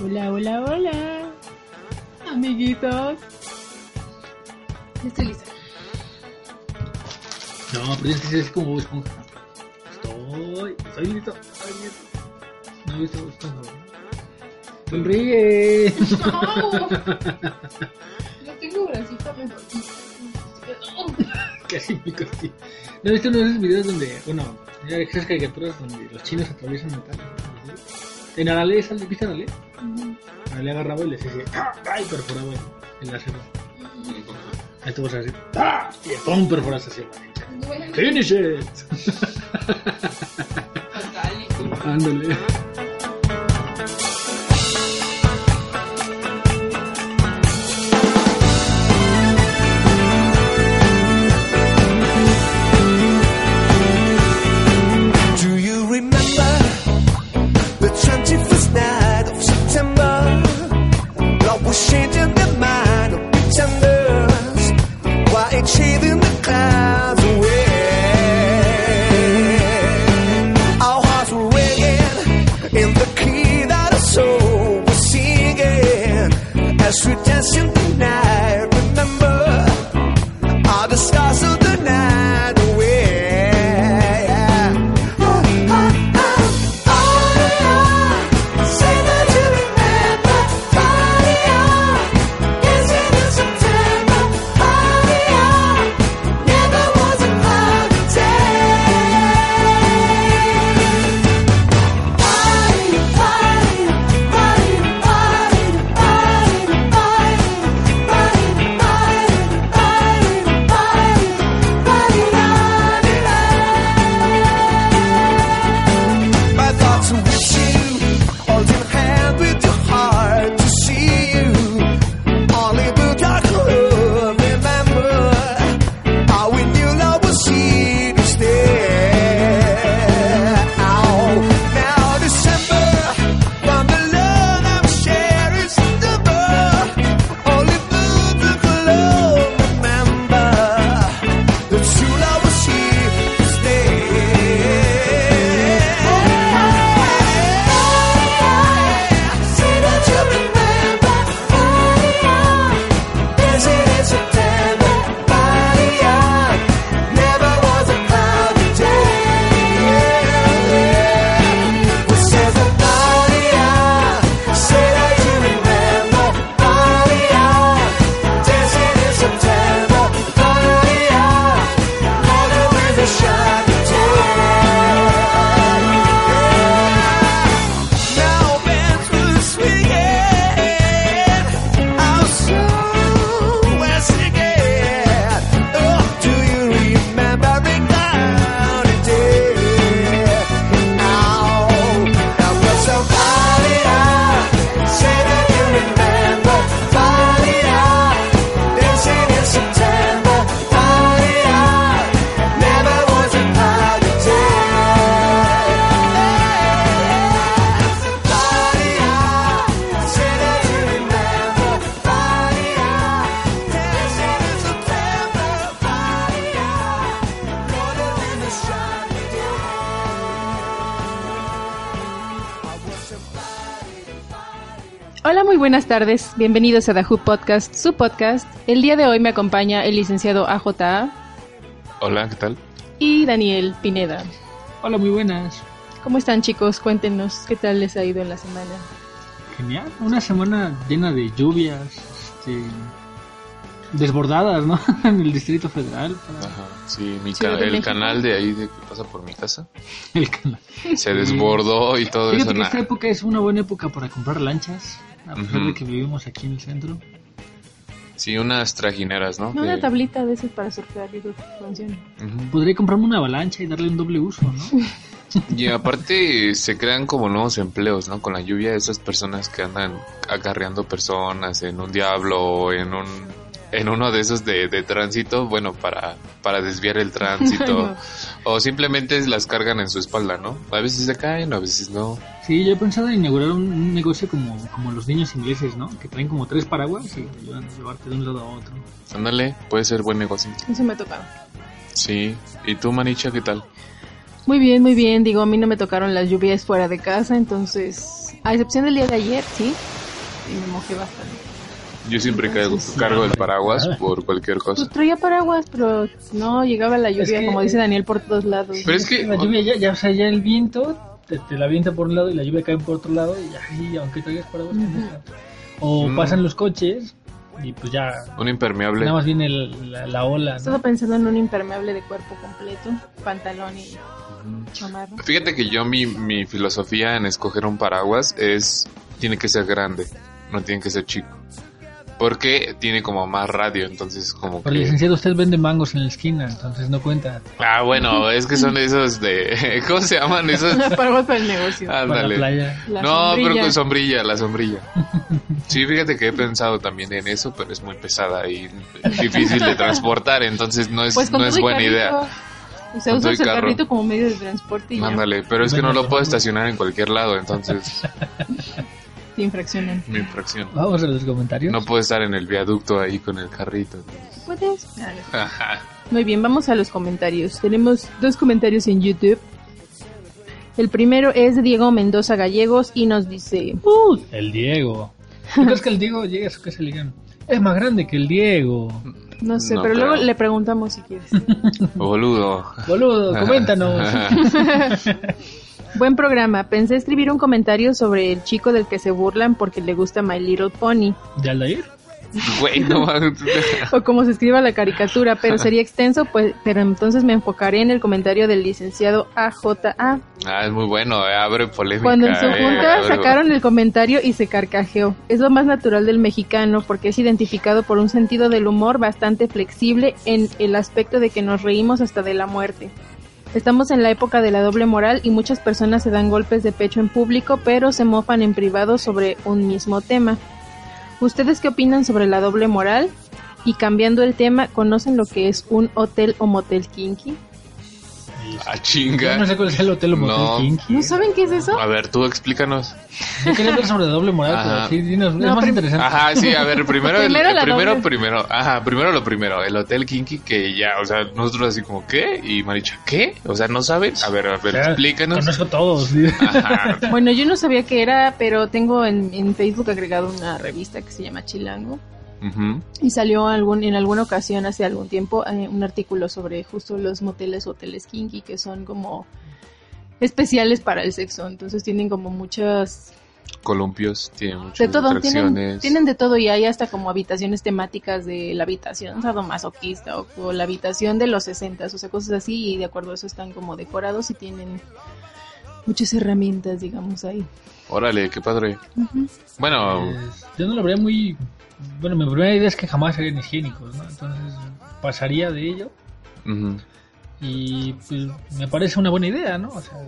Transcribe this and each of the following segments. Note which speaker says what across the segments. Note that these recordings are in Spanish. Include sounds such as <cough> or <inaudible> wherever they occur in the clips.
Speaker 1: Hola, hola, hola. Amiguitos. Estoy lista.
Speaker 2: No, pero tienes que así como Bob Esponja. Estoy, estoy listo. Estoy listo. No, yo estoy buscando. Sonríe.
Speaker 1: No tengo bracito mejor. <laughs>
Speaker 2: Casi costí. ¿No viste uno de esos videos donde, bueno, ya esas caricaturas donde los chinos atraviesan metal? En Arale sale, ¿viste Arale? Arale agarraba y les decía, ¡ah! ¡ay! perforaba el láser. Ahí tú vas a decir, ¡ah! Y ¡pum! perforas así. ¡Finish it! Ándale.
Speaker 3: Changing.
Speaker 1: Buenas tardes. Bienvenidos a Who Podcast, su podcast. El día de hoy me acompaña el licenciado AJA
Speaker 4: Hola, ¿qué tal?
Speaker 1: y Daniel Pineda.
Speaker 2: Hola, muy buenas.
Speaker 1: ¿Cómo están, chicos? Cuéntenos qué tal les ha ido en la semana.
Speaker 2: Genial. Una semana llena de lluvias, este, desbordadas, ¿no? <laughs> en el Distrito Federal.
Speaker 4: Ajá, sí, mi ca- el
Speaker 1: México.
Speaker 4: canal de ahí de que pasa por mi casa
Speaker 2: El canal.
Speaker 4: se desbordó y todo
Speaker 2: Fíjate
Speaker 4: eso.
Speaker 2: que esta época es una buena época para comprar lanchas, a pesar de que vivimos aquí en el centro.
Speaker 4: Sí, unas trajineras, ¿no? Que-
Speaker 1: una tablita de esas para surfear y que funcione.
Speaker 4: Ujú.
Speaker 2: Podría comprarme una avalancha y darle un doble uso, ¿no?
Speaker 4: Y aparte se crean como nuevos empleos, ¿no? Con la lluvia, esas personas que andan acarreando personas en un diablo o en un en uno de esos de, de tránsito, bueno, para, para desviar el tránsito. <laughs> O simplemente las cargan en su espalda, ¿no? A veces se caen, a veces no.
Speaker 2: Sí, yo he pensado en inaugurar un, un negocio como, como los niños ingleses, ¿no? Que traen como tres paraguas y te ayudan a llevarte de un lado a otro.
Speaker 4: Ándale, puede ser buen negocio.
Speaker 1: Eso me tocaba.
Speaker 4: Sí. ¿Y tú, Manicha, qué tal?
Speaker 1: Muy bien, muy bien. Digo, a mí no me tocaron las lluvias fuera de casa, entonces, a excepción del día de ayer, sí. Y me mojé bastante.
Speaker 4: Yo siempre cargo, cargo el paraguas por cualquier cosa.
Speaker 1: Pues traía paraguas, pero no llegaba la lluvia,
Speaker 2: que-
Speaker 1: como dice Daniel, por todos lados.
Speaker 4: Pero es que...
Speaker 2: La lluvia ya, ya, o sea, ya el viento te, te la avienta por un lado y la lluvia cae por otro lado y ahí, aunque traigas paraguas, te moja. O
Speaker 4: Mm.
Speaker 2: pasan los coches y pues ya,
Speaker 4: Un impermeable.
Speaker 2: nada más viene el- la, la ola,
Speaker 1: Estaba pensando en un impermeable de cuerpo completo, pantalón y chamarra.
Speaker 4: Fíjate que yo mi, mi filosofía en escoger un paraguas es tiene que ser grande, no tiene que ser chico. Porque tiene como más radio, entonces como
Speaker 2: Pero
Speaker 4: que...
Speaker 2: licenciado, usted vende mangos en la esquina, entonces no cuenta
Speaker 4: Ah, bueno, es que son esos de... <laughs> ¿Cómo se llaman esos?
Speaker 1: paraguas <laughs> para el negocio.
Speaker 2: para la
Speaker 4: Ándale.
Speaker 2: playa.
Speaker 1: La
Speaker 4: no,
Speaker 1: sombrilla.
Speaker 4: pero con sombrilla, la sombrilla. <laughs> Sí, fíjate que he pensado también en eso, pero es muy pesada y difícil de transportar, entonces no es,
Speaker 1: Pues
Speaker 4: no es buena
Speaker 1: carrito.
Speaker 4: idea.
Speaker 1: O sea, usas el
Speaker 4: carro.
Speaker 1: carrito como medio de transporte y
Speaker 4: Ándale, pero es que no lo puedo
Speaker 2: no.
Speaker 4: estacionar en cualquier lado, entonces
Speaker 1: te infraccionan.
Speaker 4: mi infracción.
Speaker 2: Vamos a los comentarios.
Speaker 4: No puedo estar en el viaducto ahí con el carrito.
Speaker 1: ¿Puedes?
Speaker 4: Ajá.
Speaker 1: Muy bien, vamos a los comentarios. Tenemos dos comentarios en YouTube. El primero es de Diego Mendoza Gallegos y nos dice...
Speaker 2: Uh, el Diego. ¿Tú crees que el Diego llegue a su casa y le digan, es más grande que el Diego?
Speaker 1: No sé,
Speaker 4: No
Speaker 1: pero
Speaker 4: creo.
Speaker 1: luego le preguntamos si quieres.
Speaker 4: Boludo.
Speaker 2: Boludo, coméntanos. <laughs>
Speaker 1: Buen programa. Pensé escribir un comentario sobre el chico del que se burlan porque le gusta My Little Pony.
Speaker 2: ¿De Aldair?
Speaker 4: Güey, no. <laughs>
Speaker 1: O como se escriba la caricatura, pero <laughs> sería extenso, pues, pero entonces me enfocaré en el comentario del licenciado AJA.
Speaker 4: Ah, es muy bueno, eh, abre polémica.
Speaker 1: Cuando en su
Speaker 4: eh,
Speaker 1: junta
Speaker 4: abre-
Speaker 1: sacaron el comentario y se carcajeó. Es lo más natural del mexicano porque es identificado por un sentido del humor bastante flexible en el aspecto de que nos reímos hasta de la muerte. Estamos en la época de la doble moral y muchas personas se dan golpes de pecho en público pero se mofan en privado sobre un mismo tema. ¿Ustedes qué opinan sobre la doble moral? Y cambiando el tema, ¿conocen lo que es un hotel o motel kinky?
Speaker 4: Ah,
Speaker 2: Yo
Speaker 4: chinga.
Speaker 2: no sé cuál es el hotel o motel
Speaker 4: No.
Speaker 2: kinky.
Speaker 1: ¿No saben qué es eso?
Speaker 4: A ver, tú explícanos.
Speaker 2: Yo quería hablar sobre doble moral,
Speaker 4: Ajá.
Speaker 2: pero sí, dinos, es
Speaker 1: No,
Speaker 2: más
Speaker 1: prim-
Speaker 2: interesante.
Speaker 4: Ajá, sí, a ver, primero, el- <laughs>
Speaker 1: Primero la
Speaker 4: primero,
Speaker 1: doble.
Speaker 4: primero, ajá, primero lo primero, el hotel kinky que ya, o sea, nosotros así como, ¿qué? Y Maricha, ¿qué? O sea, ¿no saben? A ver, a ver,
Speaker 2: Ya,
Speaker 4: explícanos.
Speaker 2: Conozco todos. sí.
Speaker 4: Ajá,
Speaker 1: Bueno, yo no sabía qué era, pero tengo en, en Facebook agregado una revista que se llama Chilango. Y salió algún, en alguna ocasión, hace algún tiempo, eh, un artículo sobre justo los moteles o hoteles kinky, que son como especiales para el sexo. Entonces tienen como muchas...
Speaker 4: columpios, tiene muchas
Speaker 1: De todo, tienen,
Speaker 4: atracciones.
Speaker 1: tienen de todo y hay hasta como habitaciones temáticas de la habitación sadomasoquista o, o la habitación de los 60, o sea, cosas así y de acuerdo a eso están como decorados y tienen muchas herramientas, digamos, ahí.
Speaker 4: Órale, qué padre. Bueno,
Speaker 2: Pues, yo no lo vería muy... Bueno, mi primera idea es que jamás serían higiénicos, ¿no? Entonces pasaría de ello y pues me parece una buena idea, ¿no? O sea,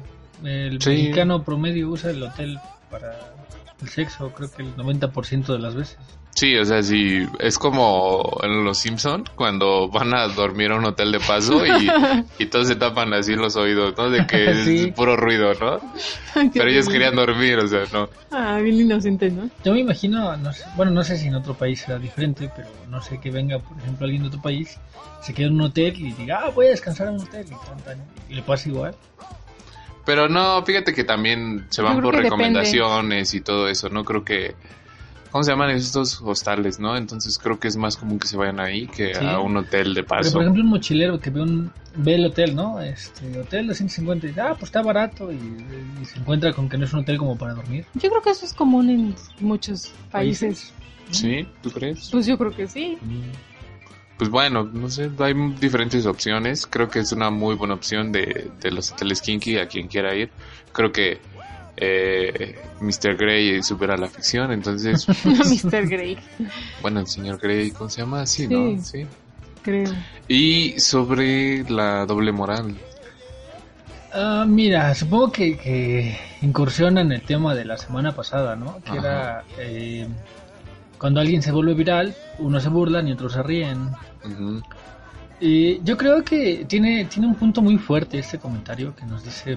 Speaker 2: el
Speaker 4: Sí.
Speaker 2: mexicano promedio usa el hotel para el sexo, creo que el 90% de las veces.
Speaker 4: Sí, o sea, sí, es como en Los Simpson cuando van a dormir a un hotel de paso y, <laughs> y todos se tapan así los oídos, ¿no? De que es
Speaker 2: Sí.
Speaker 4: puro ruido, ¿no? <laughs> Pero ellos querían dormir, o sea, no.
Speaker 1: Ah, bien inocente, ¿no?
Speaker 2: Yo me imagino, no sé, bueno, no sé si en otro país será diferente, pero no sé que venga, por ejemplo, alguien de otro país, se quede en un hotel y diga, ah, voy a descansar en un hotel, y, y le pasa igual.
Speaker 4: Pero no, fíjate que también se van por
Speaker 1: depende.
Speaker 4: recomendaciones y todo eso. No creo que. ¿Cómo se llaman estos hostales, no? Entonces creo que es más común que se vayan ahí que
Speaker 2: Sí.
Speaker 4: a un hotel de
Speaker 2: Pero,
Speaker 4: paso.
Speaker 2: por ejemplo, un mochilero que ve, un, ve el hotel, ¿no? Este, hotel de 150, y dice, ah, pues está barato, y, y se encuentra con que no es un hotel como para dormir.
Speaker 1: Yo creo que eso es común en muchos países.
Speaker 4: ¿Sí? ¿Tú crees?
Speaker 1: Pues yo creo que sí.
Speaker 4: Mm. Pues bueno, no sé, hay diferentes opciones. Creo que es una muy buena opción de, de los hoteles kinky a quien quiera ir. Creo que eh, Mr. Grey supera la ficción, entonces, <laughs>
Speaker 1: Mr. Grey,
Speaker 4: bueno, el señor Grey, ¿cómo se llama? Sí, ¿no?
Speaker 1: Sí. Creo.
Speaker 4: Y sobre la doble moral.
Speaker 2: Ah, mira, supongo que, que incursiona en el tema de la semana pasada, ¿no? Que
Speaker 4: Ajá.
Speaker 2: era eh, cuando alguien se vuelve viral, unos se burlan y otros se ríen. Y yo creo que tiene, tiene un punto muy fuerte este comentario que nos dice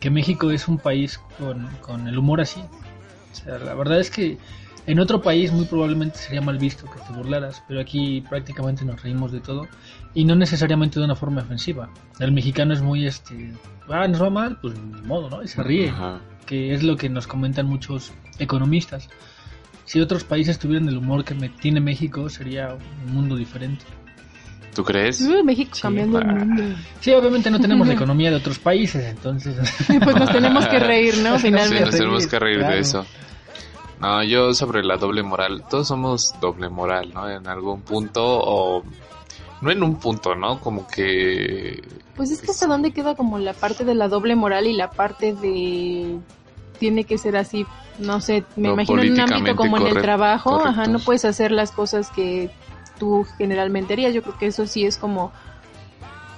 Speaker 2: que México es un país con, con el humor así. O sea, la verdad es que en otro país muy probablemente sería mal visto que te burlaras, pero aquí prácticamente nos reímos de todo y no necesariamente de una forma ofensiva. El mexicano es muy este, ah, nos va mal, pues ni modo, ¿no? Y se ríe,
Speaker 4: Ajá.
Speaker 2: que es lo que nos comentan muchos economistas. Si otros países tuvieran el humor que tiene México, sería un mundo diferente.
Speaker 4: ¿Tú crees?
Speaker 1: Uh, México
Speaker 2: Sí,
Speaker 1: cambiando el
Speaker 4: ah.
Speaker 1: mundo.
Speaker 2: Sí, obviamente no tenemos la economía de otros países, entonces... <laughs>
Speaker 1: Pues nos tenemos que reír, ¿no? <laughs>
Speaker 4: Sí,
Speaker 1: Finalmente.
Speaker 4: nos tenemos que reír
Speaker 2: Claro.
Speaker 4: de eso. No, yo sobre la doble moral, todos somos doble moral, ¿no? En algún punto o no en un punto, ¿no? Como que
Speaker 1: Pues es que hasta dónde queda como la parte de la doble moral y la parte de tiene que ser así, no sé, me
Speaker 4: Lo
Speaker 1: imagino en un ámbito como en el
Speaker 4: correcto-
Speaker 1: trabajo, ajá,
Speaker 4: correcto.
Speaker 1: no puedes hacer las cosas que tú generalmente harías. Yo creo que eso sí es como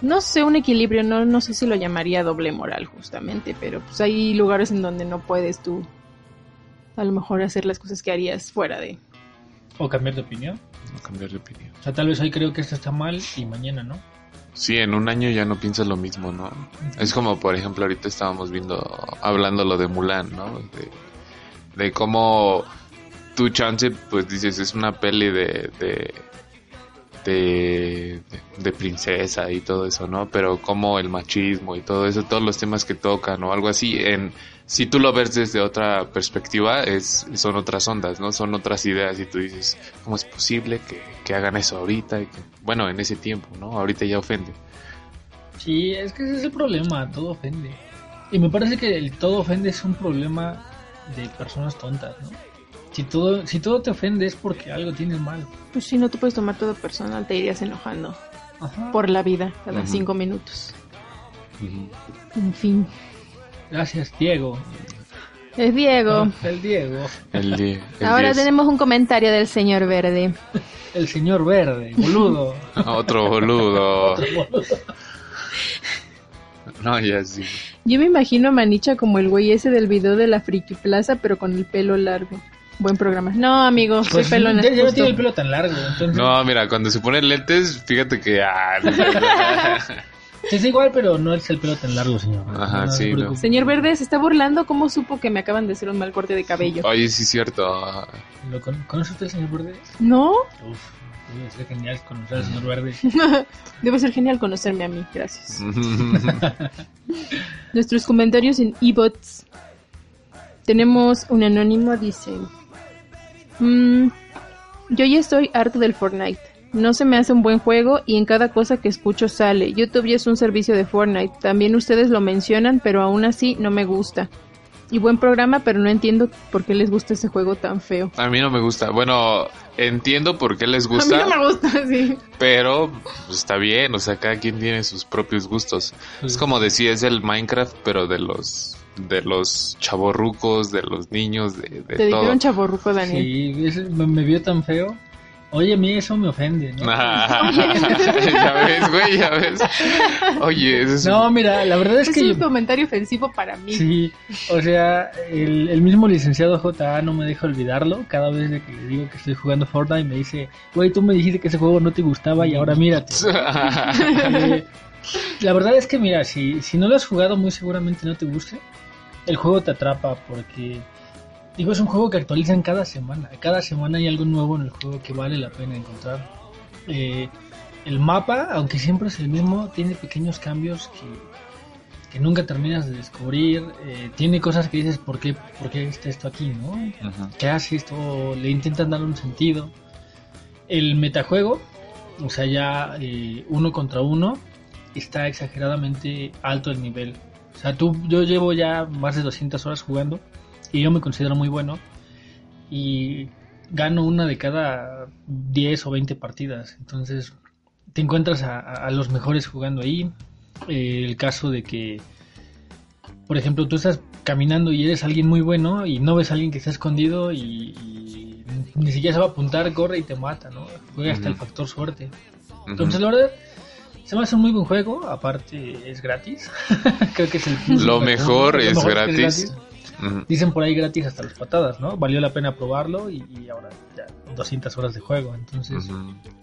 Speaker 1: no sé, un equilibrio, no no sé si lo llamaría doble moral justamente, pero pues hay lugares en donde no puedes tú a lo mejor hacer las cosas que harías fuera de
Speaker 2: O cambiar de opinión.
Speaker 4: no cambiar de opinión.
Speaker 2: O sea, tal vez hoy creo que esto está mal y mañana no.
Speaker 4: Sí, en un año ya no piensas lo mismo, ¿no? Es como, por ejemplo, ahorita estábamos viendo, hablando lo de Mulan, ¿no? De, de cómo tu chance, pues dices, es una peli de, de, de, princesa y todo eso, ¿no? Pero como el machismo y todo eso, todos los temas que tocan o algo así, en, si tú lo ves desde otra perspectiva, es, son otras ondas, ¿no? Son otras ideas y tú dices, ¿cómo es posible que, que hagan eso ahorita? Y bueno, en ese tiempo, ¿no? Ahorita ya ofende.
Speaker 2: Sí, es que ese es el problema, todo ofende. Y me parece que el todo ofende es un problema de personas tontas, ¿no? Si todo, si todo te ofende es porque algo tienes mal.
Speaker 1: pues si no te puedes tomar todo personal, te irías enojando
Speaker 2: Ajá.
Speaker 1: por la vida cada cinco minutos. En fin.
Speaker 2: Gracias, Diego.
Speaker 1: Es Diego.
Speaker 2: El Diego.
Speaker 4: El die- el <laughs>
Speaker 1: Ahora
Speaker 4: 10.
Speaker 1: tenemos un comentario del señor Verde. <laughs>
Speaker 2: El señor verde, <laughs> boludo.
Speaker 4: Otro boludo. No, ya sí.
Speaker 1: Yo me imagino a Manicha como el güey ese del video de la Friki Plaza, pero con el pelo largo. Buen programa. No, amigo, soy
Speaker 2: Pues
Speaker 1: pelo
Speaker 2: ya, ya no tiene el pelo tan largo, entonces...
Speaker 4: No, mira, cuando se ponen lentes, fíjate que... ah, <laughs>
Speaker 2: Sí, es igual, pero no es el pelo tan largo, señor.
Speaker 4: Ajá, sí, no.
Speaker 1: Señor Verde, ¿se está burlando? ¿Cómo supo que me acaban de hacer un mal corte de cabello?
Speaker 4: Oye, sí es cierto.
Speaker 2: ¿Lo con- ¿Conoce usted al señor verde?
Speaker 1: ¿No?
Speaker 2: Uf, debe ser genial conocer al señor verde. <laughs>
Speaker 1: Debe ser genial conocerme a mí, gracias. <laughs> Nuestros comentarios en ebots. Tenemos un anónimo, dice... "Mm, yo ya estoy harto del Fortnite. No se me hace un buen juego y en cada cosa que escucho sale. YouTube ya es un servicio de Fortnite. También ustedes lo mencionan, pero aún así no me gusta. Y buen programa, pero no entiendo por qué les gusta ese juego tan feo.
Speaker 4: A mí no me gusta. Bueno, entiendo por qué les <laughs>
Speaker 1: A mí
Speaker 4: gusta,
Speaker 1: no me gusta, sí.
Speaker 4: pero pues, está bien. O sea, cada quien tiene sus propios gustos. Es como decir, es el Minecraft, pero de los de los chavorrucos, de los niños, de, de
Speaker 1: Te
Speaker 4: todo.
Speaker 1: dijeron chaborruco, Daniel.
Speaker 2: Sí, me, me vio tan feo. Oye, a mí eso me ofende, ¿no? <laughs>
Speaker 4: ya ves, güey, ya ves. Oye, eso es
Speaker 2: No, mira, la verdad es
Speaker 1: Es
Speaker 2: que...
Speaker 1: un
Speaker 2: yo-
Speaker 1: comentario ofensivo para mí.
Speaker 2: Sí, o sea, el, el mismo licenciado JA no me deja olvidarlo. Cada vez de que le digo que estoy jugando Fortnite me dice, güey, tú me dijiste que ese juego no te gustaba y ahora mírate. <laughs> Eh, la verdad es que, mira, si, si no lo has jugado, muy seguramente no te guste. El juego te atrapa porque, digo, es un juego que actualizan cada semana. Cada semana hay algo nuevo en el juego que vale la pena encontrar. Eh, el mapa, aunque siempre es el mismo, tiene pequeños cambios que, que nunca terminas de descubrir. Eh, tiene cosas que dices, ¿por qué, ¿por qué está esto aquí? ¿no?
Speaker 4: Ujú.
Speaker 2: ¿Qué hace esto? Le intentan dar un sentido. El metajuego, o sea, ya eh, uno contra uno, está exageradamente alto el nivel. O sea, tú, yo llevo ya más de 200 horas jugando y yo me considero muy bueno y gano una de cada 10 o 20 partidas. Entonces, te encuentras a, a- los mejores jugando ahí. Eh, el caso de que, por ejemplo, tú estás caminando y eres alguien muy bueno y no ves a alguien que está escondido y, y ni siquiera se va a apuntar, corre y te mata, ¿no? Juega hasta el factor suerte. Entonces, la verdad, Se me hace un muy buen juego, aparte es gratis. <laughs> Creo que es el
Speaker 4: Lo mejor es gratis.
Speaker 2: Dicen por ahí gratis hasta las patadas, ¿no? Valió la pena probarlo y, y ahora ya 200 horas de juego. Entonces,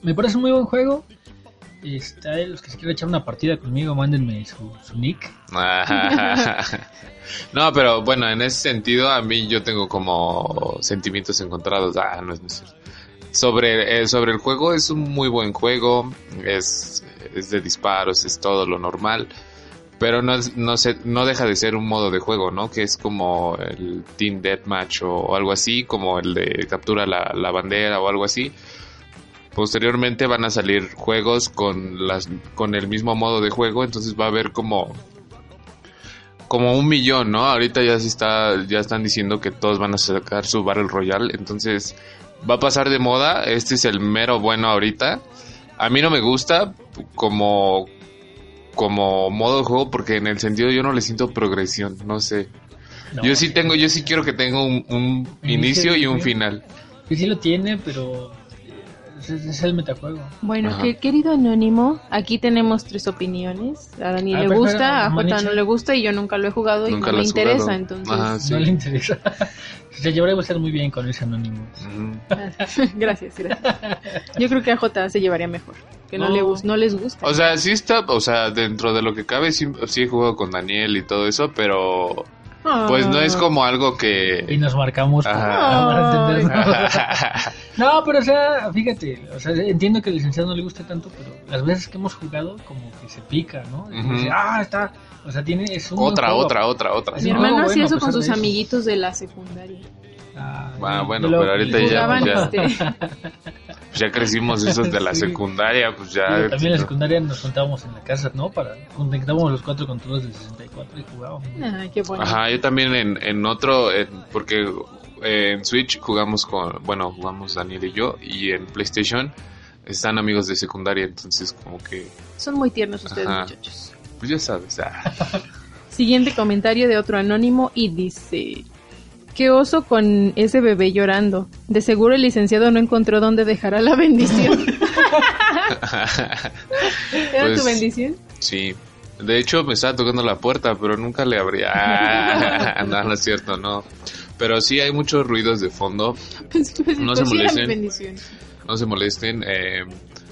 Speaker 2: me parece un muy buen juego. Está, los que se quieran echar una partida conmigo, mándenme su, su nick. <laughs>
Speaker 4: no, pero bueno, en ese sentido a mí yo tengo como sentimientos encontrados. Ah, no es necesario. Sobre, eh, sobre el juego es un muy buen juego, es, es de disparos, es todo lo normal, pero no, no, se, no deja de ser un modo de juego, ¿no? Que es como el Team Deathmatch o, o algo así, como el de captura la, la bandera o algo así. Posteriormente van a salir juegos con las con el mismo modo de juego, entonces va a haber como como un millón, ¿no? Ahorita ya se está ya están diciendo que todos van a sacar su Battle Royale, entonces va a pasar de moda, este es el mero bueno ahorita. A mí no me gusta como como modo de juego porque en el sentido yo no le siento progresión, no sé.
Speaker 2: No,
Speaker 4: yo sí tengo, yo sí quiero que tenga un, un inicio y un final.
Speaker 2: Sí, sí lo tiene, pero es, es el metajuego.
Speaker 1: Bueno, que- querido anónimo, aquí tenemos tres opiniones. A Dani
Speaker 2: Ah,
Speaker 1: le gusta, a Jota no le gusta y yo nunca lo he jugado y no me interesa,
Speaker 4: jugado.
Speaker 1: entonces
Speaker 4: Ajá, sí.
Speaker 2: No le interesa. <laughs> Se llevará a estar muy bien con ese anónimo. <laughs>
Speaker 1: Gracias, gracias. Yo creo que a Jota se llevaría mejor, que no,
Speaker 2: No.
Speaker 1: le no les gusta.
Speaker 4: O sea, sí está, o sea, dentro de lo que cabe, sí, sí he jugado con Daniel y todo eso, pero pues no es
Speaker 1: Ah.
Speaker 4: como algo
Speaker 2: Y
Speaker 4: que...
Speaker 2: nos marcamos para, entendernos. <laughs> No, pero o sea, fíjate, o sea, entiendo que al licenciado no le guste tanto, pero las veces que hemos jugado como que se pica, ¿no? Y dice, ah, está, o sea, tiene es un
Speaker 4: otra, otra, otra, otra.
Speaker 1: Mi
Speaker 2: No,
Speaker 1: hermano hacía
Speaker 2: bueno,
Speaker 1: eso
Speaker 2: pues,
Speaker 1: con sus
Speaker 2: eso.
Speaker 1: amiguitos de la secundaria.
Speaker 2: Ah,
Speaker 4: Ah, bueno, pero ahorita ya,
Speaker 1: este, <laughs>
Speaker 4: pues ya crecimos esos de la <laughs>
Speaker 2: Sí.
Speaker 4: secundaria, pues ya...
Speaker 2: También en la secundaria nos juntábamos en la casa, ¿no? Para conectábamos los cuatro controles de 64 y jugábamos.
Speaker 1: Ay, qué bueno.
Speaker 4: Ajá, yo también en, en otro, en- porque eh, en Switch jugamos con, bueno, jugamos Daniel y yo, y en PlayStation están amigos de secundaria, entonces como que,
Speaker 1: Son muy tiernos ustedes,
Speaker 4: Ajá.
Speaker 1: muchachos.
Speaker 4: pues ya sabes, ah, <laughs>
Speaker 1: Siguiente comentario de otro anónimo y dice: Qué oso con ese bebé llorando. De seguro el licenciado no encontró dónde dejará la bendición. <laughs> ¿Era
Speaker 4: Pues,
Speaker 1: tu bendición?
Speaker 4: sí. De hecho, me estaba tocando la puerta, pero nunca le abría. Ah, <laughs> no, no es cierto, no. Pero sí hay muchos ruidos de fondo.
Speaker 1: Pensé que
Speaker 4: No se
Speaker 1: pues
Speaker 4: molesten. No se molesten. Eh,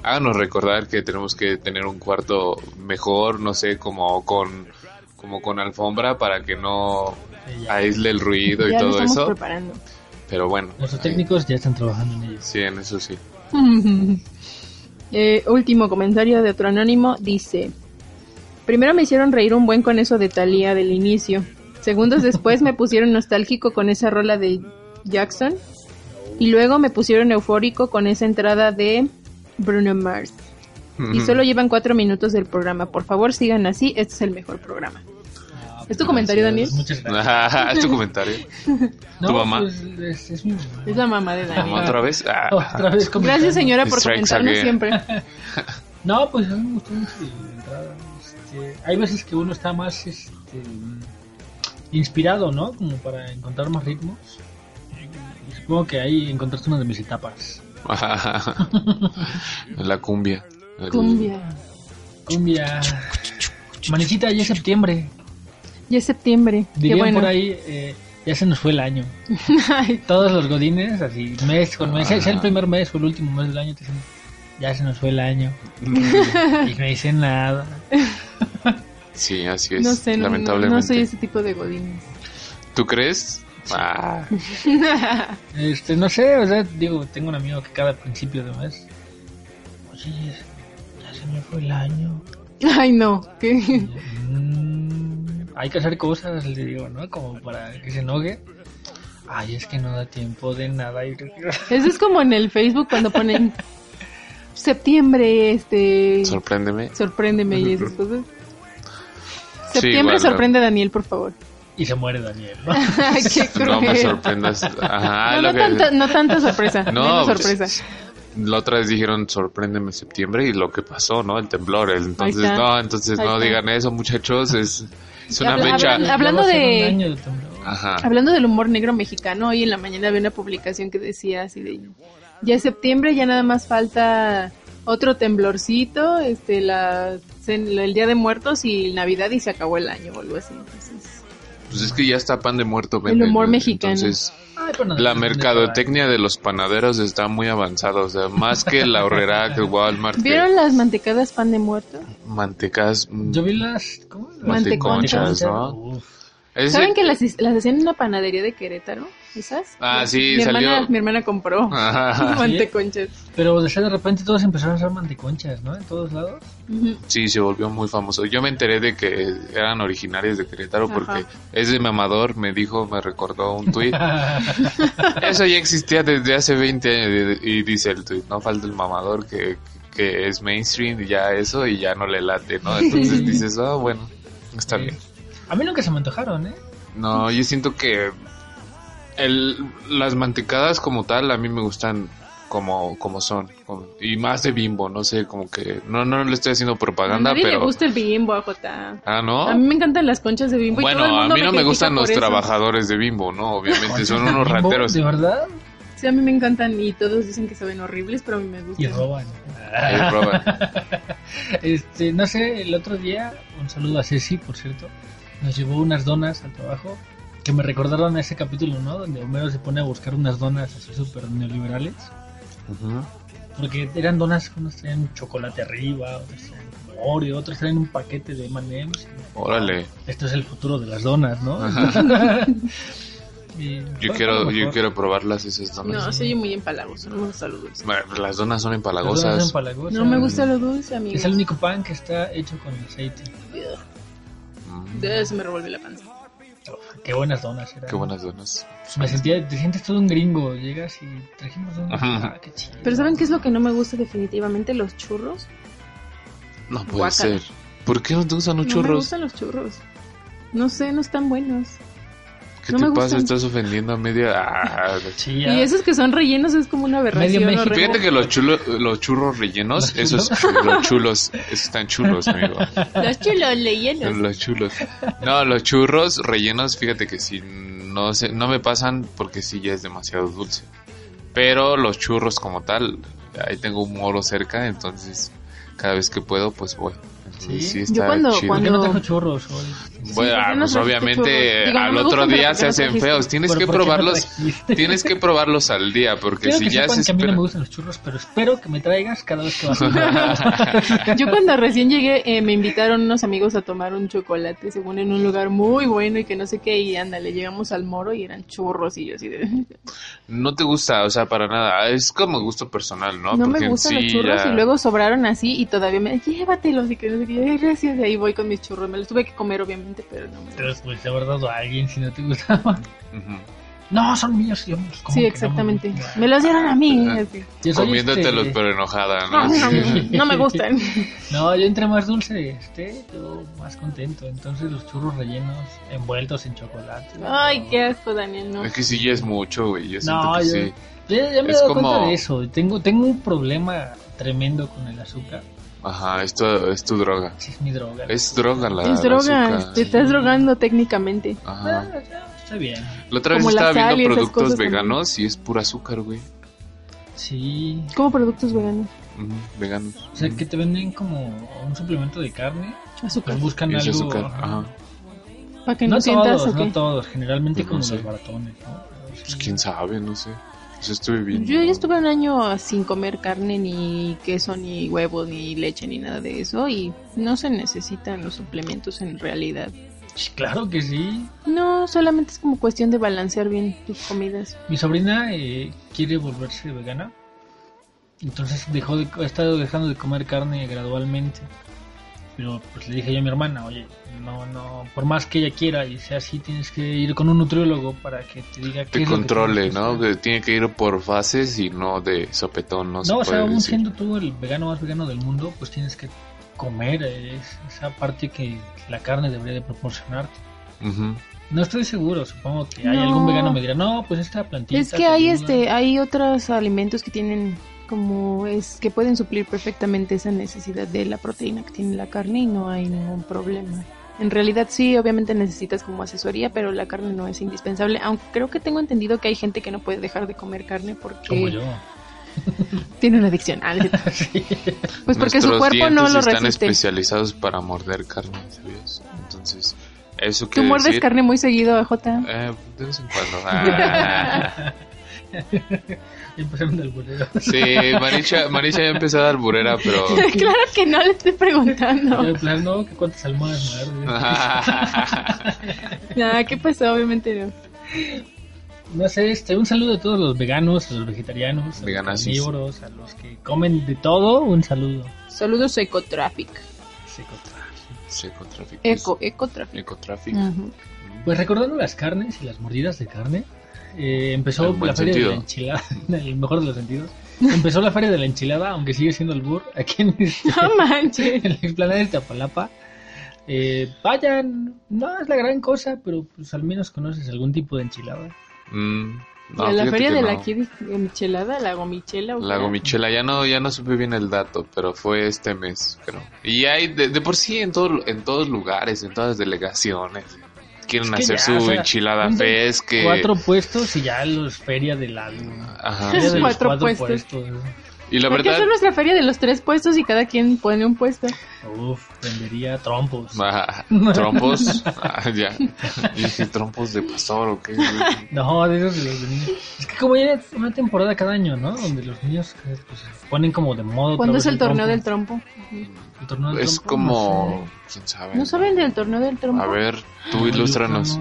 Speaker 4: háganos recordar que tenemos que tener un cuarto mejor, no sé, como con, como con alfombra para que no. Aísle el ruido y
Speaker 1: Ya
Speaker 4: todo eso.
Speaker 1: preparando.
Speaker 4: Pero bueno.
Speaker 2: Nuestros
Speaker 4: ahí-
Speaker 2: técnicos ya están trabajando en ello.
Speaker 4: Sí, en eso sí. <laughs>
Speaker 1: Eh, último comentario de otro anónimo dice: Primero me hicieron reír un buen con eso de Thalía del inicio. Segundos después me pusieron nostálgico con esa rola de Jackson. Y luego me pusieron eufórico con esa entrada de Bruno Mars. Y solo llevan cuatro minutos del programa. Por favor, sigan así. Este es el mejor programa. ¿Es tu comentario, Daniel?
Speaker 2: Muchas gracias. <laughs>
Speaker 4: es tu comentario. <laughs>
Speaker 2: No,
Speaker 4: ¿Tu mamá?
Speaker 2: pues, es, es mi mamá.
Speaker 1: Es la mamá de Daniel. <laughs>
Speaker 4: ¿Otra vez? Ah.
Speaker 2: Otra vez.
Speaker 1: Gracias, señora, por comentarnos
Speaker 4: again.
Speaker 1: siempre.
Speaker 2: No, pues a mí me gustó mucho la entrada. Este, hay veces que uno está más este, inspirado, ¿no? Como para encontrar más ritmos. Y supongo que ahí encontraste una de mis etapas.
Speaker 4: La cumbia. El-
Speaker 1: Cumbia.
Speaker 2: Cumbia. Manichita, ya es septiembre.
Speaker 1: Ya es septiembre.
Speaker 2: Dirían
Speaker 1: bueno.
Speaker 2: por ahí, eh, ya se nos fue el año. <laughs>
Speaker 1: Ay,
Speaker 2: Todos los godines, así, mes con mes. Es el primer mes o el último mes del año. Te dicen, ya se nos fue el año. <laughs> y no dicen nada. <laughs>
Speaker 4: Sí, así es.
Speaker 1: no sé, no,
Speaker 4: lamentablemente.
Speaker 1: no soy ese tipo de godines.
Speaker 4: ¿Tú crees? Ah,
Speaker 2: Este, no sé, o sea, digo, tengo un amigo que cada principio de mes. Oye, ya se me fue el año.
Speaker 1: Ay, no. ¿qué?
Speaker 2: Hay que hacer cosas, le digo, ¿no? Como para que se enoje. Ay, es que no da tiempo de nada. Y... <laughs>
Speaker 1: Eso es como en el Facebook cuando ponen <laughs> septiembre, este...
Speaker 4: sorpréndeme.
Speaker 1: Sorpréndeme y esas cosas.
Speaker 4: Sí,
Speaker 1: Septiembre sorprende a Daniel, por favor.
Speaker 2: Y se muere Daniel, ¿no? <laughs>
Speaker 1: Ay, qué cruel.
Speaker 4: No me sorprendas. Ajá,
Speaker 1: No, no,
Speaker 4: que-
Speaker 1: tanta, no tanta sorpresa.
Speaker 4: No,
Speaker 1: menos
Speaker 4: pues,
Speaker 1: sorpresa.
Speaker 4: La otra vez dijeron sorpréndeme septiembre y lo que pasó, ¿no? El temblor. el- Entonces, no, entonces
Speaker 1: Ahí
Speaker 4: no
Speaker 1: está.
Speaker 4: digan eso, muchachos. Es, es una
Speaker 1: Habla-
Speaker 4: fecha.
Speaker 1: hablan- hablando de-.
Speaker 4: Ajá.
Speaker 1: Hablando del humor negro mexicano, hoy en la mañana había una publicación que decía así de... Ya es septiembre, ya nada más falta otro temblorcito, este, la, el Día de Muertos y Navidad y se acabó el año o algo así. Entonces,
Speaker 4: Pues es que ya está pan de muerto.
Speaker 1: El
Speaker 4: venden,
Speaker 1: humor
Speaker 4: ¿no?
Speaker 1: mexicano.
Speaker 4: Entonces,
Speaker 2: Ay, pero no,
Speaker 4: la
Speaker 2: no,
Speaker 4: mercadotecnia de los panaderos está muy avanzada. O sea, más que la horrera, que Walmart, que
Speaker 1: ¿Vieron las mantecadas pan de muerto?
Speaker 4: mantecas, mm,
Speaker 2: Yo vi las. ¿Cómo? Las
Speaker 4: manteconchas,
Speaker 1: Manteconchas.
Speaker 4: ¿no?
Speaker 2: Uf.
Speaker 1: ¿Saben que las, las hacían en una panadería de Querétaro?
Speaker 4: Ah, sí,
Speaker 1: mi
Speaker 4: salió-
Speaker 1: Hermana, mi hermana compró
Speaker 4: Ajá. <laughs> <laughs>
Speaker 1: manteconchas.
Speaker 2: Pero de de repente todos empezaron a hacer manteconchas, ¿no? En todos lados.
Speaker 4: Sí, se volvió muy famoso. Yo me enteré de que eran originarios de Querétaro
Speaker 1: Ajá.
Speaker 4: porque ese mamador me dijo, me recordó un tuit. <laughs> Eso ya existía desde hace 20 años y dice el tuit, no falta el mamador que, que es mainstream y ya eso y ya no le late, ¿no? Entonces dices, ah, bueno, está bien.
Speaker 2: A mí nunca se me antojaron, ¿eh?
Speaker 4: No, yo siento que el, las mantecadas como tal a mí me gustan como, como son. como- y más de bimbo, no sé, como que no, no le estoy haciendo
Speaker 1: A
Speaker 4: propaganda,
Speaker 1: nadie
Speaker 4: pero...
Speaker 1: le gusta el bimbo, a Jota.
Speaker 4: Ah, ¿no?
Speaker 1: A mí me encantan las conchas de bimbo. y
Speaker 4: Bueno,
Speaker 1: todo el
Speaker 4: a mí no me gustan los
Speaker 1: eso.
Speaker 4: trabajadores de Bimbo, ¿no? Obviamente son unos
Speaker 2: Bimbo,
Speaker 4: rateros.
Speaker 2: ¿De verdad?
Speaker 1: Sí, a mí me encantan y todos dicen que saben horribles, pero a mí me gustan.
Speaker 2: Y roban.
Speaker 4: Ahí roban. <laughs>
Speaker 2: Este, no sé, el otro día, un saludo a Ceci, por cierto, nos llevó unas donas al trabajo que me recordaron ese capítulo, ¿no? Donde Homero se pone a buscar unas donas así súper neoliberales. Porque eran donas que unos traían chocolate arriba, otros traían Oreo, otros traían un paquete de M&M's.
Speaker 4: Órale.
Speaker 2: Esto es el futuro de las donas, ¿no? <laughs> Y
Speaker 4: Yo
Speaker 2: fue-
Speaker 4: quiero, yo quiero probarlas esas donas.
Speaker 1: No, soy muy empalagoso, no me gusta lo dulce.
Speaker 4: Bueno, las donas son
Speaker 2: Las donas
Speaker 4: empalagosas.
Speaker 2: empalagosas.
Speaker 1: No me gusta lo dulce, amigo.
Speaker 2: Es el único pan que está hecho con aceite.
Speaker 4: Mm,
Speaker 1: De se me revolvió la panza.
Speaker 2: Qué buenas donas eran.
Speaker 4: qué buenas donas.
Speaker 2: Me sentía, te sientes todo un gringo. Llegas y trajimos donas. Ah, qué chido.
Speaker 1: Pero ¿saben qué es lo que no me gusta definitivamente? Los churros.
Speaker 4: No puede
Speaker 1: Guácala.
Speaker 4: ser. ¿Por qué no te gustan los
Speaker 1: No me
Speaker 4: churros?
Speaker 1: gustan los churros. No sé, no están buenos.
Speaker 4: ¿Qué
Speaker 1: no
Speaker 4: te
Speaker 1: me
Speaker 4: pasa?
Speaker 1: gustan.
Speaker 4: Estás ofendiendo a media... Ah,
Speaker 2: Sí.
Speaker 1: Y esos que son rellenos es como una aberración.
Speaker 2: Medio México.
Speaker 4: Fíjate que los, chulo- los churros rellenos,
Speaker 2: ¿Los
Speaker 4: esos chu- los chulos, esos están chulos, amigo.
Speaker 1: Los chulos rellenos.
Speaker 4: Los chulos. No, los churros rellenos, fíjate que sí, no, se, no me pasan porque sí ya es demasiado dulce. Pero los churros como tal, ahí tengo un moro cerca, entonces cada vez que puedo, pues voy. Entonces,
Speaker 2: ¿Sí?
Speaker 4: sí
Speaker 1: Yo
Speaker 4: está
Speaker 1: cuando-
Speaker 4: chido.
Speaker 2: ¿Por qué
Speaker 1: cuando-
Speaker 2: no trajo churros? hoy?
Speaker 4: Bueno,
Speaker 1: ¿por qué no
Speaker 4: pues obviamente?
Speaker 1: Digo,
Speaker 4: al otro día
Speaker 1: ¿por
Speaker 4: se hacen
Speaker 1: trajiste?
Speaker 4: feos. Tienes que
Speaker 2: ¿por qué no
Speaker 4: probarlos,
Speaker 2: trajiste? <laughs>
Speaker 4: tienes que probarlos al día, porque
Speaker 2: Quiero
Speaker 4: si
Speaker 2: que
Speaker 4: ya se
Speaker 2: que a mí no me gustan los churros, pero espero que me traigas cada vez que vas a <laughs> <laughs>
Speaker 1: Yo cuando recién llegué eh, me invitaron unos amigos a tomar un chocolate, según en un lugar muy bueno y que no sé qué, y ándale, llegamos al moro y eran churros y yo así de...
Speaker 4: no te gusta, o sea, para nada. Es como gusto personal, ¿no?
Speaker 1: No,
Speaker 4: Porque
Speaker 1: me gustan
Speaker 4: sí
Speaker 1: los churros
Speaker 4: ya-
Speaker 1: y luego sobraron así y todavía me llévatelos y que no sé qué, "Ay, gracias, y ahí voy con mis churros, me los tuve que comer obviamente, pero no me
Speaker 2: Pero pues de haber dado a alguien si no te gustaba.
Speaker 4: Ujú.
Speaker 2: No, son míos. yo, pues, ¿cómo
Speaker 1: Sí,
Speaker 2: que no?
Speaker 1: exactamente. Me los dieron a mí.
Speaker 2: Yo soy,
Speaker 4: Comiéndotelos,
Speaker 2: este,
Speaker 4: pero enojada,
Speaker 1: No,
Speaker 4: ¿no?
Speaker 1: no, no, no me gustan. <laughs>
Speaker 2: No, yo entre más dulce esté, yo más contento. Entonces los churros rellenos, envueltos en chocolate.
Speaker 1: Ay,
Speaker 2: no.
Speaker 1: qué asco, Daniel, no.
Speaker 4: Es que sí ya es mucho, güey. Yo siento
Speaker 2: No,
Speaker 4: que
Speaker 2: yo,
Speaker 4: sí.
Speaker 2: ya, ya me he
Speaker 4: Es
Speaker 2: dado
Speaker 4: como-
Speaker 2: cuenta de eso. Tengo, tengo un problema tremendo con el azúcar.
Speaker 4: Ajá, esto es tu droga.
Speaker 2: Sí, es mi droga.
Speaker 4: Es droga la
Speaker 1: Es droga,
Speaker 4: azúcar.
Speaker 1: te estás drogando técnicamente.
Speaker 4: Ajá.
Speaker 2: está bien.
Speaker 4: La otra vez
Speaker 1: Como
Speaker 4: estaba viendo productos
Speaker 1: también.
Speaker 4: veganos y es pura azúcar, güey.
Speaker 2: Sí.
Speaker 1: Como productos veganos.
Speaker 4: Veganos.
Speaker 2: O sea, que te venden como un suplemento de carne.
Speaker 1: Azúcar.
Speaker 2: Pues buscan
Speaker 4: es
Speaker 2: algo.
Speaker 4: azúcar.
Speaker 2: ajá.
Speaker 1: Para que
Speaker 2: No,
Speaker 1: no, sientas
Speaker 2: todos,
Speaker 1: o qué.
Speaker 2: no todos. Generalmente
Speaker 4: Pues
Speaker 2: como
Speaker 4: no sé.
Speaker 2: los baratones, ¿no?
Speaker 4: Pues
Speaker 2: sí.
Speaker 4: quién sabe, no sé. Eso estuve.
Speaker 1: Yo ya estuve un año sin comer carne, ni queso, ni huevos, ni leche, ni nada de eso. Y no se necesitan los suplementos en realidad.
Speaker 2: Claro que sí.
Speaker 1: No, solamente es como cuestión de balancear bien tus comidas.
Speaker 2: Mi sobrina eh, quiere volverse vegana. Entonces dejó de, ha estado dejando de comer carne gradualmente. Pero pues le dije yo a mi hermana, oye, no, no, por más que ella quiera y sea así, tienes que ir con un nutriólogo para que te diga qué
Speaker 4: Te
Speaker 2: que
Speaker 4: controle,
Speaker 2: que
Speaker 4: ¿no? Que tiene que ir por fases y no de sopetón, no, se
Speaker 2: No, o sea, aún siendo tú el vegano más vegano del mundo, pues tienes que comer es- esa parte que la carne debería de proporcionarte. No estoy seguro, supongo que hay
Speaker 1: No.
Speaker 2: algún vegano que me dirá, no, pues esta plantita.
Speaker 1: Es que hay
Speaker 2: ayuda".
Speaker 1: este, hay otros alimentos que tienen como es que pueden suplir perfectamente esa necesidad de la proteína que tiene la carne y no hay ningún problema. En realidad sí, obviamente necesitas como asesoría, pero la carne no es indispensable, aunque creo que tengo entendido que hay gente que no puede dejar de comer carne porque
Speaker 2: Como yo. <laughs>
Speaker 1: Tiene una adicción. Ah. <laughs> Pues porque su cuerpo no
Speaker 4: dientes
Speaker 1: lo
Speaker 4: están
Speaker 1: resiste.
Speaker 4: especializados para morder carne, ¿sabías? Entonces, eso
Speaker 1: ¿Tú
Speaker 4: quiere
Speaker 1: muerdes
Speaker 4: decir...
Speaker 1: carne muy seguido, Jota?
Speaker 4: Eh, de vez en cuando. <laughs> Ah. <laughs>
Speaker 2: Empezaron bolero.
Speaker 4: sí, Maricha, Maricha ya empezó a dar burera, pero... <laughs>
Speaker 1: claro que no le estoy preguntando.
Speaker 2: Yo, en plan, no, que cuántas almohadas me <laughs>
Speaker 1: Nah, ¿qué pasó? Obviamente no.
Speaker 2: No sé, este, un saludo a todos los veganos, a los vegetarianos, a
Speaker 4: Veganazis.
Speaker 2: los carnívoros, a los que comen de todo, un saludo.
Speaker 1: Saludos a Ecotraffic.
Speaker 4: Secotráfico.
Speaker 1: Eco, Ecotraffic.
Speaker 4: Ecotraffic.
Speaker 2: Pues recordando las carnes y las mordidas de carne, eh, empezó la feria
Speaker 4: sentido.
Speaker 2: de la enchilada, <laughs> en el mejor de los sentidos. Empezó la feria de la enchilada, aunque sigue siendo el burr, aquí en, este- <laughs>
Speaker 1: No manches. <laughs>
Speaker 2: en la explanada de Tapalapa. Eh, vayan, no es la gran cosa, pero pues al menos conoces algún tipo de enchilada.
Speaker 4: Mm, no,
Speaker 1: ¿Y a la feria
Speaker 4: que
Speaker 1: de la
Speaker 4: no.
Speaker 1: aquí michelada, la gomichela. o qué
Speaker 4: La gomichela, ya no, ya no supe bien el dato, pero fue este mes, creo. Y hay, de, de por sí, en, todo, en todos lugares, en todas delegaciones, quieren
Speaker 2: Es que
Speaker 4: hacer
Speaker 2: ya,
Speaker 4: su
Speaker 2: o sea,
Speaker 4: enchilada que...
Speaker 2: Cuatro puestos y ya los feria del álbum.
Speaker 4: Ajá.
Speaker 2: Feria de los
Speaker 1: Cuatro puestos.
Speaker 4: Y la
Speaker 1: ¿Por qué
Speaker 4: verdad,
Speaker 1: hacer nuestra feria de los tres puestos y cada quien pone un puesto?
Speaker 2: Uf, vendería trompos.
Speaker 4: ah, <laughs> trompos, ah, ya. Y dije, trompos de pastor o qué.
Speaker 2: No, de esos de los de niños. Es que como ya es una temporada cada año, ¿no? Donde los niños pues, se ponen como de modo.
Speaker 1: ¿Cuándo es el torneo del
Speaker 2: trompo.
Speaker 1: trompo?
Speaker 2: El torneo del
Speaker 4: Es
Speaker 2: trompo,
Speaker 4: como, quién sabe.
Speaker 1: ¿No saben del torneo del trompo?
Speaker 4: A ver,
Speaker 2: no
Speaker 4: tú
Speaker 2: sé.
Speaker 4: ilústranos.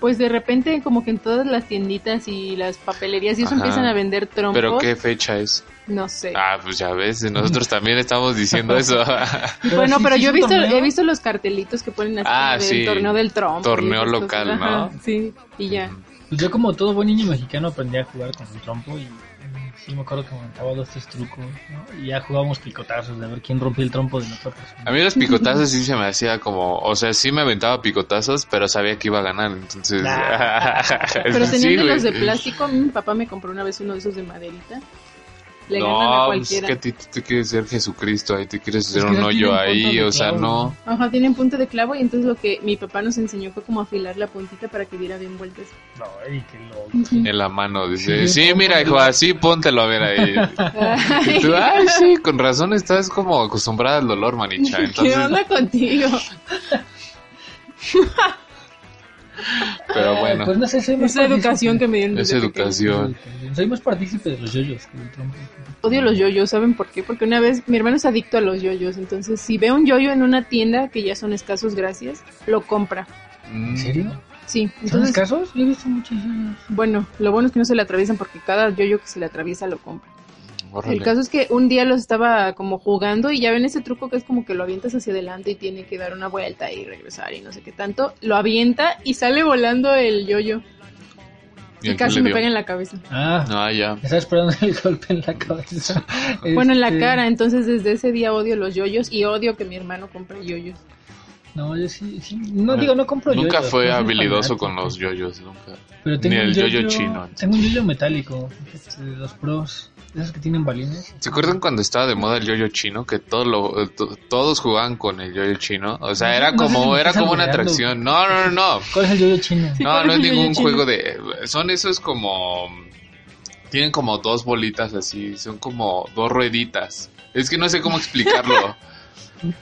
Speaker 1: Pues de repente como que en todas las tienditas y las papelerías y eso
Speaker 4: Ajá.
Speaker 1: empiezan a vender trompos.
Speaker 4: Pero qué fecha es.
Speaker 1: No sé.
Speaker 4: Ah, pues ya ves, nosotros también estamos diciendo <laughs> eso.
Speaker 1: Bueno,
Speaker 2: sí,
Speaker 1: pero
Speaker 2: sí
Speaker 1: yo he visto,
Speaker 2: torneo.
Speaker 1: he visto los cartelitos que ponen así
Speaker 4: Ah,
Speaker 1: del
Speaker 4: sí.
Speaker 1: torneo del trompo. y
Speaker 4: Torneo local,
Speaker 1: cosas.
Speaker 4: ¿no?
Speaker 1: Ajá, sí, y ya.
Speaker 2: Pues yo como todo buen niño mexicano aprendí a jugar con un trompo y sí me acuerdo que me aventaba dos, tres trucos, ¿no? Y ya jugábamos picotazos de ver quién rompía el trompo de nosotros.
Speaker 4: A mí los picotazos sí se me hacía como, o sea, sí me aventaba picotazos, pero sabía que iba a ganar, entonces... <laughs>
Speaker 1: Pero
Speaker 4: Sí,
Speaker 1: teniendo los de plástico, mi papá me compró una vez uno de esos de maderita. Le ganan a
Speaker 4: No, pues es
Speaker 1: cualquiera.
Speaker 4: que a ti tú te quieres ser Jesucristo, ahí te quieres hacer
Speaker 2: que
Speaker 4: un
Speaker 2: no
Speaker 4: hoyo ahí, o sea, no...
Speaker 1: Ajá, tienen punto de clavo y entonces lo que mi papá nos enseñó fue como afilar la puntita para que diera bien vueltas.
Speaker 2: No, ay, qué loco.
Speaker 4: En la mano, dice,
Speaker 2: Sí,
Speaker 4: mira, hijo, así póntelo a ver ahí. <laughs> Y tú, ay, sí, con razón estás como acostumbrada al dolor, manicha. <laughs>
Speaker 1: ¿Qué
Speaker 4: Entonces,
Speaker 1: onda contigo? <laughs>
Speaker 4: pero bueno,
Speaker 2: Pues no sé, soy más
Speaker 1: Esa educación que me dieron
Speaker 4: es
Speaker 1: desde pequeña.
Speaker 4: educación.
Speaker 2: Soy más partícipe de los yoyos que del trompo.
Speaker 1: Odio los yoyos, ¿saben por qué? Porque una vez mi hermano es adicto a los yoyos, entonces si ve un yoyo en una tienda que ya son escasos, gracias, lo compra.
Speaker 4: Mm,
Speaker 2: ¿En serio?
Speaker 1: Sí,
Speaker 2: ¿Son
Speaker 1: entonces,
Speaker 2: escasos? Yo he visto muchos yoyos.
Speaker 1: bueno, lo bueno es que no se le atraviesan porque cada yoyo que se le atraviesa lo compra.
Speaker 4: Órale.
Speaker 1: El caso es que un día los estaba como jugando y ya ven ese truco que es como que lo avientas hacia adelante y tiene que dar una vuelta y regresar y no sé qué tanto. Lo avienta y sale volando el yoyo
Speaker 4: ¿Y
Speaker 1: casi me pega en la cabeza.
Speaker 2: Ah,
Speaker 4: Ah, ya.
Speaker 2: estaba esperando el <laughs> golpe en la cabeza. <laughs>
Speaker 1: Bueno, en la
Speaker 2: Este,
Speaker 1: cara, entonces desde ese día odio los yoyos y odio que mi hermano compre yoyos.
Speaker 2: No, yo sí, sí. No digo, no compro
Speaker 4: Nunca
Speaker 2: yoyos,
Speaker 4: fue
Speaker 2: no soy
Speaker 4: habilidoso con los yoyos, nunca.
Speaker 2: Pero tengo
Speaker 4: Ni el yoyo chino.
Speaker 2: Tengo un yoyo metálico, de los pros. De esos que tienen balines.
Speaker 4: ¿Se acuerdan cuando estaba de moda el yoyo chino? Que todo lo, eh, to- todos jugaban con el yoyo chino. O sea, era
Speaker 2: no
Speaker 4: como, era como una atracción. No, no, no, no.
Speaker 2: ¿Cuál es el yoyo chino?
Speaker 4: No,
Speaker 1: ¿cuál
Speaker 4: no
Speaker 1: es
Speaker 4: ningún
Speaker 1: chino?
Speaker 4: juego de... Son esos como... Tienen como dos bolitas así, son como dos rueditas. Es que no sé cómo explicarlo. <laughs>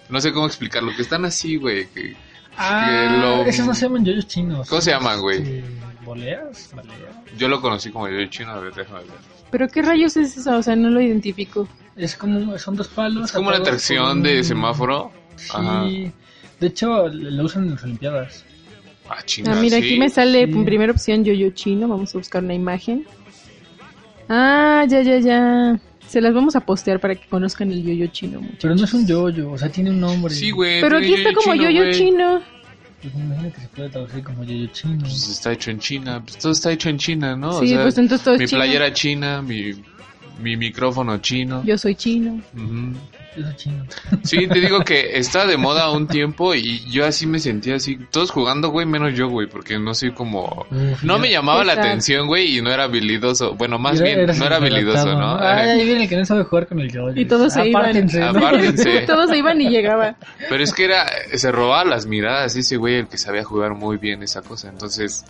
Speaker 4: No sé cómo explicarlo, que están así, güey. que-
Speaker 2: Ah,
Speaker 4: lo-
Speaker 2: esos no se llaman yoyos chinos.
Speaker 4: ¿Cómo se llaman, güey?
Speaker 2: Este, ¿Boleas? ¿Baleas?
Speaker 4: Yo lo conocí como yoyo chino, a ver, déjame ver.
Speaker 1: ¿Pero qué rayos es eso? O sea, no lo identifico.
Speaker 2: Es como, son dos palos.
Speaker 4: Es como una
Speaker 2: atados
Speaker 4: atracción
Speaker 2: por
Speaker 4: de semáforo. Ajá.
Speaker 2: Sí. De hecho, lo usan en las Olimpiadas.
Speaker 4: Ah,
Speaker 1: Ah, mira,
Speaker 4: ¿sí?
Speaker 1: aquí me sale
Speaker 2: Sí.
Speaker 1: en primera opción yoyo chino. Vamos a buscar una imagen. Ah, ya, ya, ya. Se las vamos a postear para que conozcan el yoyo chino. muchachos.
Speaker 2: Pero no es un yoyo, o sea, tiene un nombre.
Speaker 4: Sí, güey.
Speaker 1: Pero aquí está como yoyo chino.
Speaker 2: Pues me imagino que se puede traducir como yoyo chino.
Speaker 4: Pues está hecho en China. Pues todo está hecho en China, ¿no?
Speaker 1: Sí, pues entonces todo es
Speaker 4: mi
Speaker 1: chino.
Speaker 4: playera china, mi, mi micrófono chino.
Speaker 1: Yo soy chino.
Speaker 2: Yoyo chino.
Speaker 4: Sí, te digo que está de moda un tiempo y yo así me sentía así. Todos jugando, güey, menos yo, güey, porque no soy como...
Speaker 2: Uf,
Speaker 4: No me llamaba la atención, güey, y no era habilidoso. Bueno, más
Speaker 2: Era-
Speaker 4: bien, no era habilidoso, ¿no?
Speaker 2: Ay, ahí viene el que no sabe jugar con el.
Speaker 1: Y todos se iban.
Speaker 2: Apártense, ¿no?
Speaker 4: Apártense. <laughs>
Speaker 1: Todos se iban y llegaba.
Speaker 4: Pero es que era, se robaba las miradas ese güey, el que sabía jugar muy bien esa cosa. Entonces,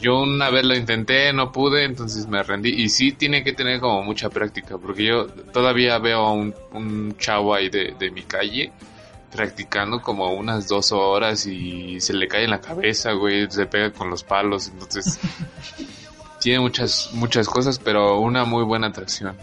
Speaker 4: Yo una vez lo intenté, no pude, entonces me rendí. Y sí tiene que tener como mucha práctica, porque yo todavía veo a un, un chavo ahí de, de mi calle practicando como unas dos horas y se le cae en la cabeza, güey, se pega con los palos, entonces <laughs> tiene muchas muchas cosas, pero una muy buena atracción.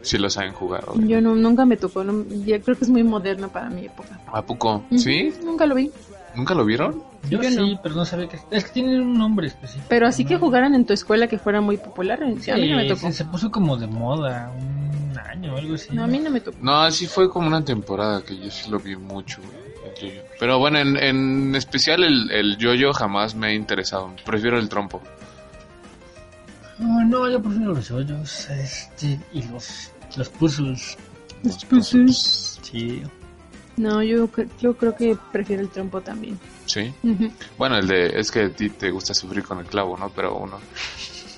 Speaker 4: Si lo saben jugar. obviamente.
Speaker 1: Yo no, nunca me tocó, no- ya creo que es muy moderno para mi época.
Speaker 4: ¿A poco? ¿Sí?
Speaker 1: Nunca lo vi.
Speaker 4: ¿Nunca lo vieron?
Speaker 2: Yo,
Speaker 1: Yo
Speaker 2: sí,
Speaker 1: no.
Speaker 2: pero no sabía que... Es que tienen un nombre específico.
Speaker 1: Pero así que jugaran en tu escuela que fuera muy popular, sí, a mí no me tocó.
Speaker 2: se, se puso como de moda un año o algo así.
Speaker 1: No, a mí no me tocó.
Speaker 4: No, sí fue como una temporada que yo sí lo vi mucho. güey, el yo-yo. Pero bueno, en, en especial el, el yo-yo jamás me ha interesado. Prefiero el trompo.
Speaker 2: No, no, yo prefiero los hoyos este, y los, los puzzles.
Speaker 1: Los puzzles.
Speaker 2: Sí.
Speaker 1: No, yo, yo creo que prefiero el trompo también.
Speaker 4: Sí. Bueno, el de es que a ti te gusta sufrir con el clavo, ¿no? Pero uno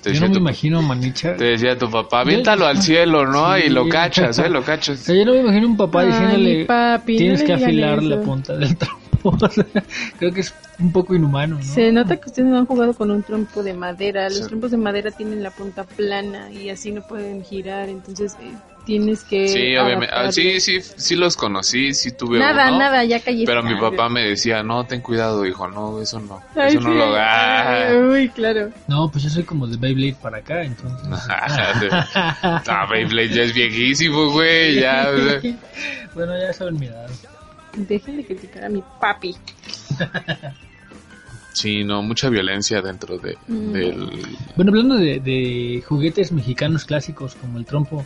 Speaker 4: te
Speaker 2: Yo no
Speaker 4: decía,
Speaker 2: me
Speaker 4: tu,
Speaker 2: imagino Manicha.
Speaker 4: te decía tu papá, aviéntalo al cielo, ¿no? <laughs>
Speaker 2: Sí.
Speaker 4: Y lo cachas, ¿eh? Lo
Speaker 2: O
Speaker 4: cachas.
Speaker 2: sea, yo no me imagino un papá
Speaker 1: Ay,
Speaker 2: diciéndole
Speaker 1: papi,
Speaker 2: tienes que afilar la
Speaker 1: eso".
Speaker 2: punta del trompo. <laughs> Creo que es un poco inhumano, ¿no?
Speaker 1: Se nota que ustedes no han jugado con un trompo de madera. Los
Speaker 4: Sí.
Speaker 1: trompos de madera tienen la punta plana y así no pueden girar. Entonces eh, tienes que.
Speaker 4: Sí, obviamente. Ah, sí, sí, sí los conocí, sí tuve
Speaker 1: Nada,
Speaker 4: uno.
Speaker 1: nada, ya callé.
Speaker 4: Pero mi papá me decía, no, ten cuidado, hijo, no, eso no.
Speaker 1: Ay,
Speaker 4: eso no
Speaker 1: sí.
Speaker 4: lo hagas. <laughs>
Speaker 1: Uy, claro.
Speaker 2: No, pues yo soy como de Beyblade para acá, entonces. <laughs>
Speaker 4: Ah, Beyblade ya es viejísimo, güey, ya.
Speaker 2: bueno, ya saben mi edad.
Speaker 1: Dejen de criticar a mi papi. <laughs>
Speaker 4: Sí, no, mucha violencia dentro de,
Speaker 1: Mm.
Speaker 4: del...
Speaker 2: Bueno, hablando de, de juguetes mexicanos clásicos como el trompo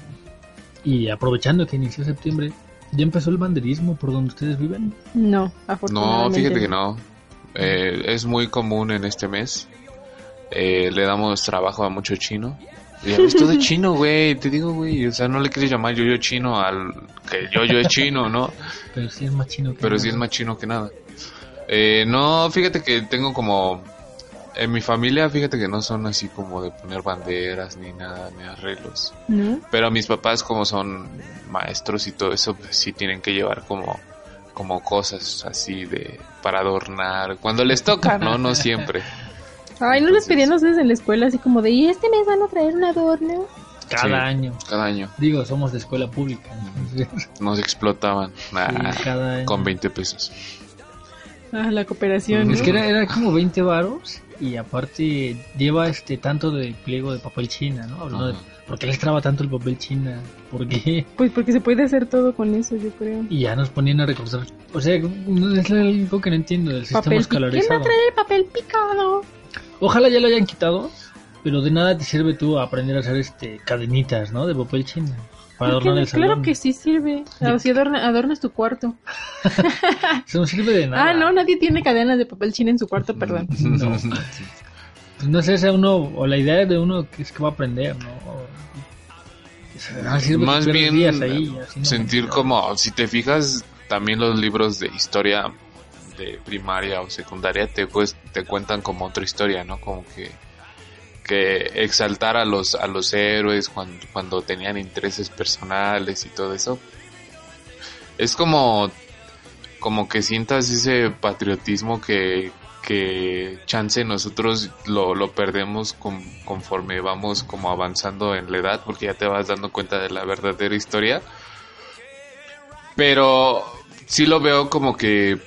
Speaker 2: y aprovechando que inició septiembre, ¿ya empezó el banderismo por donde ustedes viven?
Speaker 1: No,
Speaker 4: No,
Speaker 1: afortunadamente.
Speaker 4: fíjate que no. Eh, es muy común en este mes. Eh, le damos trabajo a mucho chino. Ya ves todo chino, güey. Te digo, güey. O sea, no le quieres llamar yo-yo chino al que yo-yo es chino, ¿no?
Speaker 2: Pero sí es más chino que
Speaker 4: Pero sí
Speaker 2: nada.
Speaker 4: es más chino que nada. Eh, no, fíjate que tengo como... En mi familia, fíjate que no son así como de poner banderas ni nada, ni arreglos.
Speaker 1: ¿No?
Speaker 4: Pero mis papás como son maestros y todo eso, pues sí tienen que llevar como, como cosas así de para adornar. Cuando les toca, ¿no? No siempre.
Speaker 1: Ay, ¿no les pedían ustedes en la escuela así como de, ¿y este mes van a traer un adorno?
Speaker 2: Cada
Speaker 4: Sí.
Speaker 2: año.
Speaker 4: Cada año
Speaker 2: Digo, somos de escuela pública. entonces, <laughs>
Speaker 4: nos explotaban. Nah,
Speaker 2: sí, cada año.
Speaker 4: con 20 pesos.
Speaker 1: Ah, la cooperación.
Speaker 2: Es
Speaker 1: ¿no?
Speaker 2: que era, era como 20 varos y aparte lleva este tanto de pliego de papel china, ¿no? Hablando de,
Speaker 4: Ajá.
Speaker 2: ¿Por qué les traba tanto el papel china? ¿Por qué?
Speaker 1: Pues porque se puede hacer todo con eso, yo creo.
Speaker 2: Y ya nos ponían a recortar. O sea, no es lo único que no entiendo del sistema
Speaker 1: pi- ¿Quién va a traer el papel picado?
Speaker 2: Ojalá ya lo hayan quitado, pero de nada te sirve tú aprender a hacer este cadenitas, ¿no? De papel china. Para
Speaker 1: ¿Por qué
Speaker 2: adornar el salón.
Speaker 1: Claro que sí sirve. Si adorna- adornas tu cuarto. <laughs>
Speaker 2: Eso no sirve de nada.
Speaker 1: Ah, no, nadie tiene cadenas de papel china en su cuarto, perdón.
Speaker 2: No. Pues no sé, esa uno, o la idea de uno que es que va a aprender, ¿no? O- sirve que
Speaker 4: Más bien
Speaker 2: días ahí, así no
Speaker 4: sentir como, si te fijas, también los libros de historia de primaria o secundaria te, pues, te cuentan como otra historia, ¿no? Como que que exaltar a los a los héroes cuando, cuando tenían intereses personales y todo eso es como como que sientas ese patriotismo que que chance nosotros lo, lo perdemos con- conforme vamos como avanzando en la edad porque ya te vas dando cuenta de la verdadera historia pero sí lo veo como que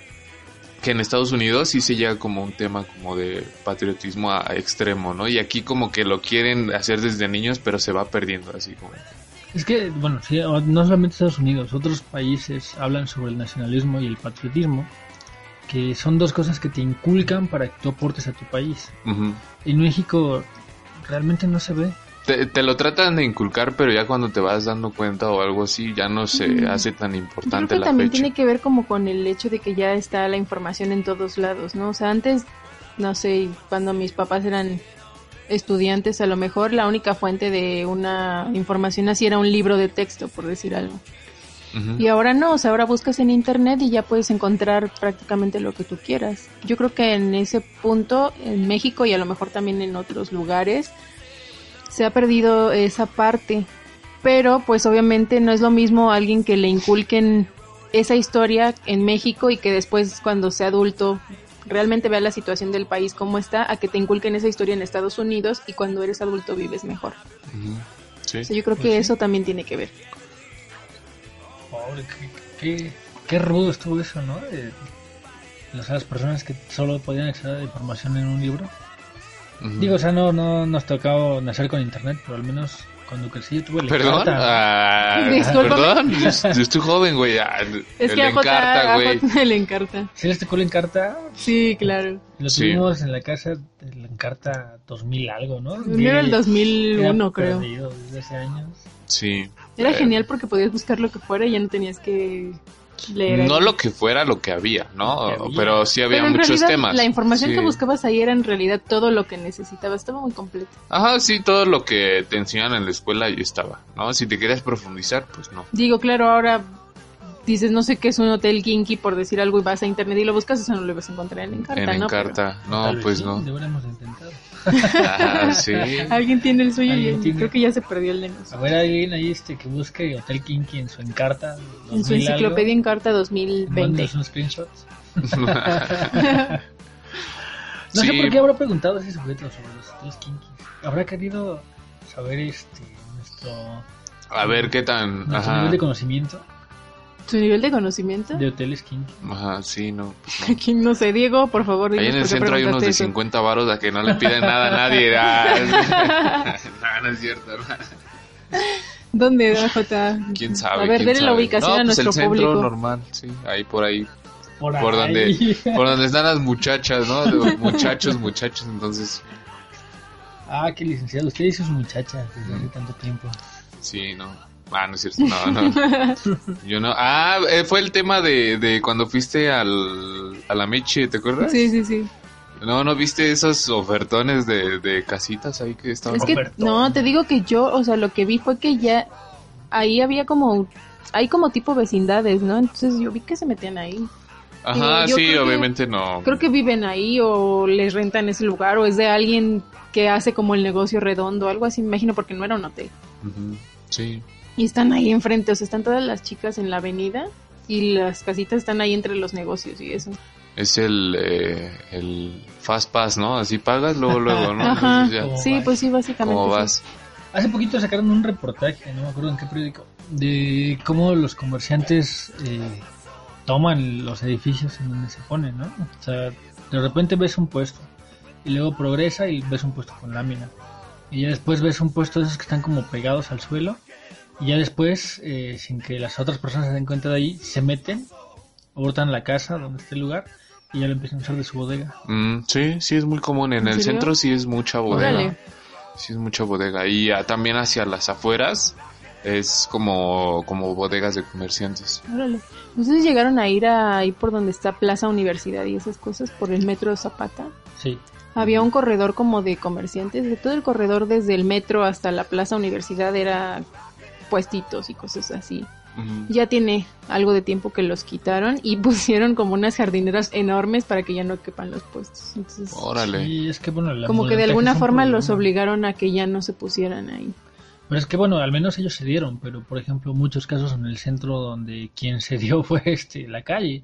Speaker 4: que en Estados Unidos sí se llega como un tema como de patriotismo a, a extremo, ¿no? Y aquí como que lo quieren hacer desde niños, pero se va perdiendo así como.
Speaker 2: Es que, bueno, sí, no solamente Estados Unidos, otros países hablan sobre el nacionalismo y el patriotismo, que son dos cosas que te inculcan para que tú aportes a tu país.
Speaker 4: Ujú.
Speaker 2: En México realmente no se ve.
Speaker 4: Te, te lo tratan de inculcar, pero ya cuando te vas dando cuenta o algo así, ya no se
Speaker 1: Mm.
Speaker 4: hace tan
Speaker 1: Yo creo
Speaker 4: importante
Speaker 1: que
Speaker 4: la
Speaker 1: también
Speaker 4: fecha.
Speaker 1: tiene que ver como con el hecho de que ya está la información en todos lados, ¿no? O sea, antes, no sé, cuando mis papás eran estudiantes, a lo mejor la única fuente de una información así era un libro de texto, por decir algo. Y ahora no, o sea, ahora buscas en internet y ya puedes encontrar prácticamente lo que tú quieras. Yo creo que en ese punto, en México y a lo mejor también en otros lugares, se ha perdido esa parte. Pero pues obviamente no es lo mismo alguien que le inculquen esa historia en México y que después cuando sea adulto realmente vea la situación del país como está, a que te inculquen esa historia en Estados Unidos y cuando eres adulto vives mejor.
Speaker 4: Ujú. Sí.
Speaker 1: O sea, yo creo que eso también tiene que ver.
Speaker 2: Pobre, qué, qué, qué rudo estuvo eso, ¿no? De las personas que solo podían acceder a la información en un libro.
Speaker 4: Ujú.
Speaker 2: Digo, o sea, no, no nos tocaba nacer con internet, pero al menos cuando crecí yo tuve la
Speaker 4: ¿Perdón? Ah, <laughs> perdón. <laughs> Yo, yo estoy joven, güey. Ah,
Speaker 1: Es
Speaker 4: el
Speaker 1: que
Speaker 4: Encarta, güey.
Speaker 1: Le encarta.
Speaker 2: ¿Sí les tocó la encarta?
Speaker 1: Sí, claro.
Speaker 2: Lo
Speaker 4: Sí.
Speaker 2: tuvimos en la casa de la encarta 2000 algo, ¿no?
Speaker 1: El era el
Speaker 2: Que
Speaker 1: 2001,
Speaker 2: era
Speaker 1: creo.
Speaker 2: perdido desde hace años.
Speaker 4: Sí.
Speaker 1: Era
Speaker 4: Eh,
Speaker 1: genial porque podías buscar lo que fuera y ya no tenías que leer.
Speaker 4: No
Speaker 1: ahí.
Speaker 4: lo que fuera lo que había, ¿no?
Speaker 2: Lo que había.
Speaker 4: Pero sí había
Speaker 1: Pero en
Speaker 4: muchos
Speaker 1: realidad,
Speaker 4: temas.
Speaker 1: La información
Speaker 4: Sí.
Speaker 1: que buscabas ahí era en realidad todo lo que necesitabas. Estaba muy completo.
Speaker 4: Ajá, sí, todo lo que te enseñan en la escuela ahí estaba, ¿no? Si te querías profundizar, pues no.
Speaker 1: Digo, claro, ahora dices, no sé qué es un hotel kinky por decir algo y vas a internet y lo buscas, eso no lo vas a encontrar en Encarta,
Speaker 4: en
Speaker 1: ¿no?
Speaker 4: Encarta. No, pues
Speaker 2: sí,
Speaker 4: no.
Speaker 2: Deberíamos intentar.
Speaker 4: Ah, sí. <laughs>
Speaker 1: Alguien tiene el suyo y
Speaker 2: tiene.
Speaker 1: creo que ya se perdió el de
Speaker 2: A
Speaker 1: nosotros.
Speaker 2: ver, alguien ahí este que busque Hotel Kinky en su encarta.
Speaker 1: En su
Speaker 2: 2000 algo,
Speaker 1: enciclopedia Encarta 2020.
Speaker 2: mándenos un screenshot. No
Speaker 4: Sí.
Speaker 2: sé por qué habrá preguntado ese sujeto sobre los hoteles kinky. Habrá querido saber este nuestro,
Speaker 4: A ver qué tan.
Speaker 2: nuestro
Speaker 4: Ajá.
Speaker 2: nivel de conocimiento
Speaker 1: ¿Su nivel de conocimiento?
Speaker 2: de hoteles kinky.
Speaker 4: Ajá, sí, no. pues no. <laughs>
Speaker 1: Aquí no sé, Diego, por favor,
Speaker 4: Ahí en el centro hay unos de
Speaker 1: eso.
Speaker 4: 50 varos a que no le piden nada a nadie. <laughs> Ah, <laughs> no, no es cierto. ¿no?
Speaker 1: ¿Dónde, J?
Speaker 4: ¿Quién sabe?
Speaker 1: A ver, denle la ubicación
Speaker 4: no,
Speaker 1: a
Speaker 4: pues
Speaker 1: nuestro
Speaker 4: el centro
Speaker 1: público.
Speaker 4: normal, sí. Ahí por ahí.
Speaker 2: Por,
Speaker 4: Por
Speaker 2: ahí.
Speaker 4: donde, por donde están las muchachas, ¿no? De muchachos, muchachos. Entonces,
Speaker 2: Ah, qué licenciado. Usted hizo su muchacha desde hace tanto tiempo.
Speaker 4: sí, no. Ah, no es cierto. No, no. <laughs> Yo no. Ah, eh, fue el tema de, de cuando fuiste al, a la Meche, ¿te acuerdas?
Speaker 1: Sí, sí, sí.
Speaker 4: No, ¿no viste esos ofertones de, de casitas ahí que estaban?
Speaker 1: Es que,
Speaker 2: Ofertón.
Speaker 1: no, te digo que yo, o sea, lo que vi fue que ya ahí había como, hay como tipo vecindades, ¿no? Entonces yo vi que se metían ahí.
Speaker 4: Ajá,
Speaker 1: yo
Speaker 4: sí,
Speaker 1: que-
Speaker 4: obviamente no.
Speaker 1: Creo que viven ahí o les rentan ese lugar o es de alguien que hace como el negocio redondo, algo así, me imagino, porque no era un hotel.
Speaker 4: Ujú, Sí.
Speaker 1: Y están ahí enfrente, o sea, están todas las chicas en la avenida y las casitas están ahí entre los negocios y eso.
Speaker 4: Es el, eh, el Fast Pass, ¿no? Así pagas, luego, luego, ¿no? <laughs>
Speaker 1: Ajá,
Speaker 4: Entonces ya,
Speaker 2: ¿Cómo
Speaker 1: sí,
Speaker 2: vas?
Speaker 1: pues sí, básicamente.
Speaker 4: ¿Cómo
Speaker 1: sí.
Speaker 4: vas?
Speaker 2: Hace poquito sacaron un reportaje, no me acuerdo en qué periódico, de cómo los comerciantes eh, toman los edificios en donde se ponen, ¿no? O sea, de repente ves un puesto y luego progresa y ves un puesto con lámina. Y ya después ves un puesto de esos que están como pegados al suelo y ya después, eh, sin que las otras personas se den cuenta de ahí, se meten, hurtan la casa donde está el lugar y ya lo empiezan a usar de su bodega.
Speaker 4: Mm, sí, sí es muy común. En,
Speaker 1: ¿En
Speaker 4: el
Speaker 1: serio?
Speaker 4: centro sí es mucha bodega.
Speaker 1: Órale.
Speaker 4: Sí es mucha bodega. Y ah, también hacia las afueras es como, como bodegas de comerciantes.
Speaker 1: Órale. ¿Ustedes llegaron a ir a, ahí por donde está Plaza Universidad y esas cosas, por el metro Zapata?
Speaker 2: Sí.
Speaker 1: Había un corredor como de comerciantes, de todo el corredor desde el metro hasta la Plaza Universidad era puestitos y cosas así. Ya tiene algo de tiempo que los quitaron y <laughs> pusieron como unas jardineras enormes para que ya no quepan los puestos. Entonces,
Speaker 4: Órale.
Speaker 2: Y es que bueno, la
Speaker 1: como que de alguna forma los obligaron a que ya no se pusieran ahí.
Speaker 2: Pero es que bueno, al menos ellos se dieron, pero por ejemplo muchos casos en el centro donde quien se dio <laughs> fue este la calle,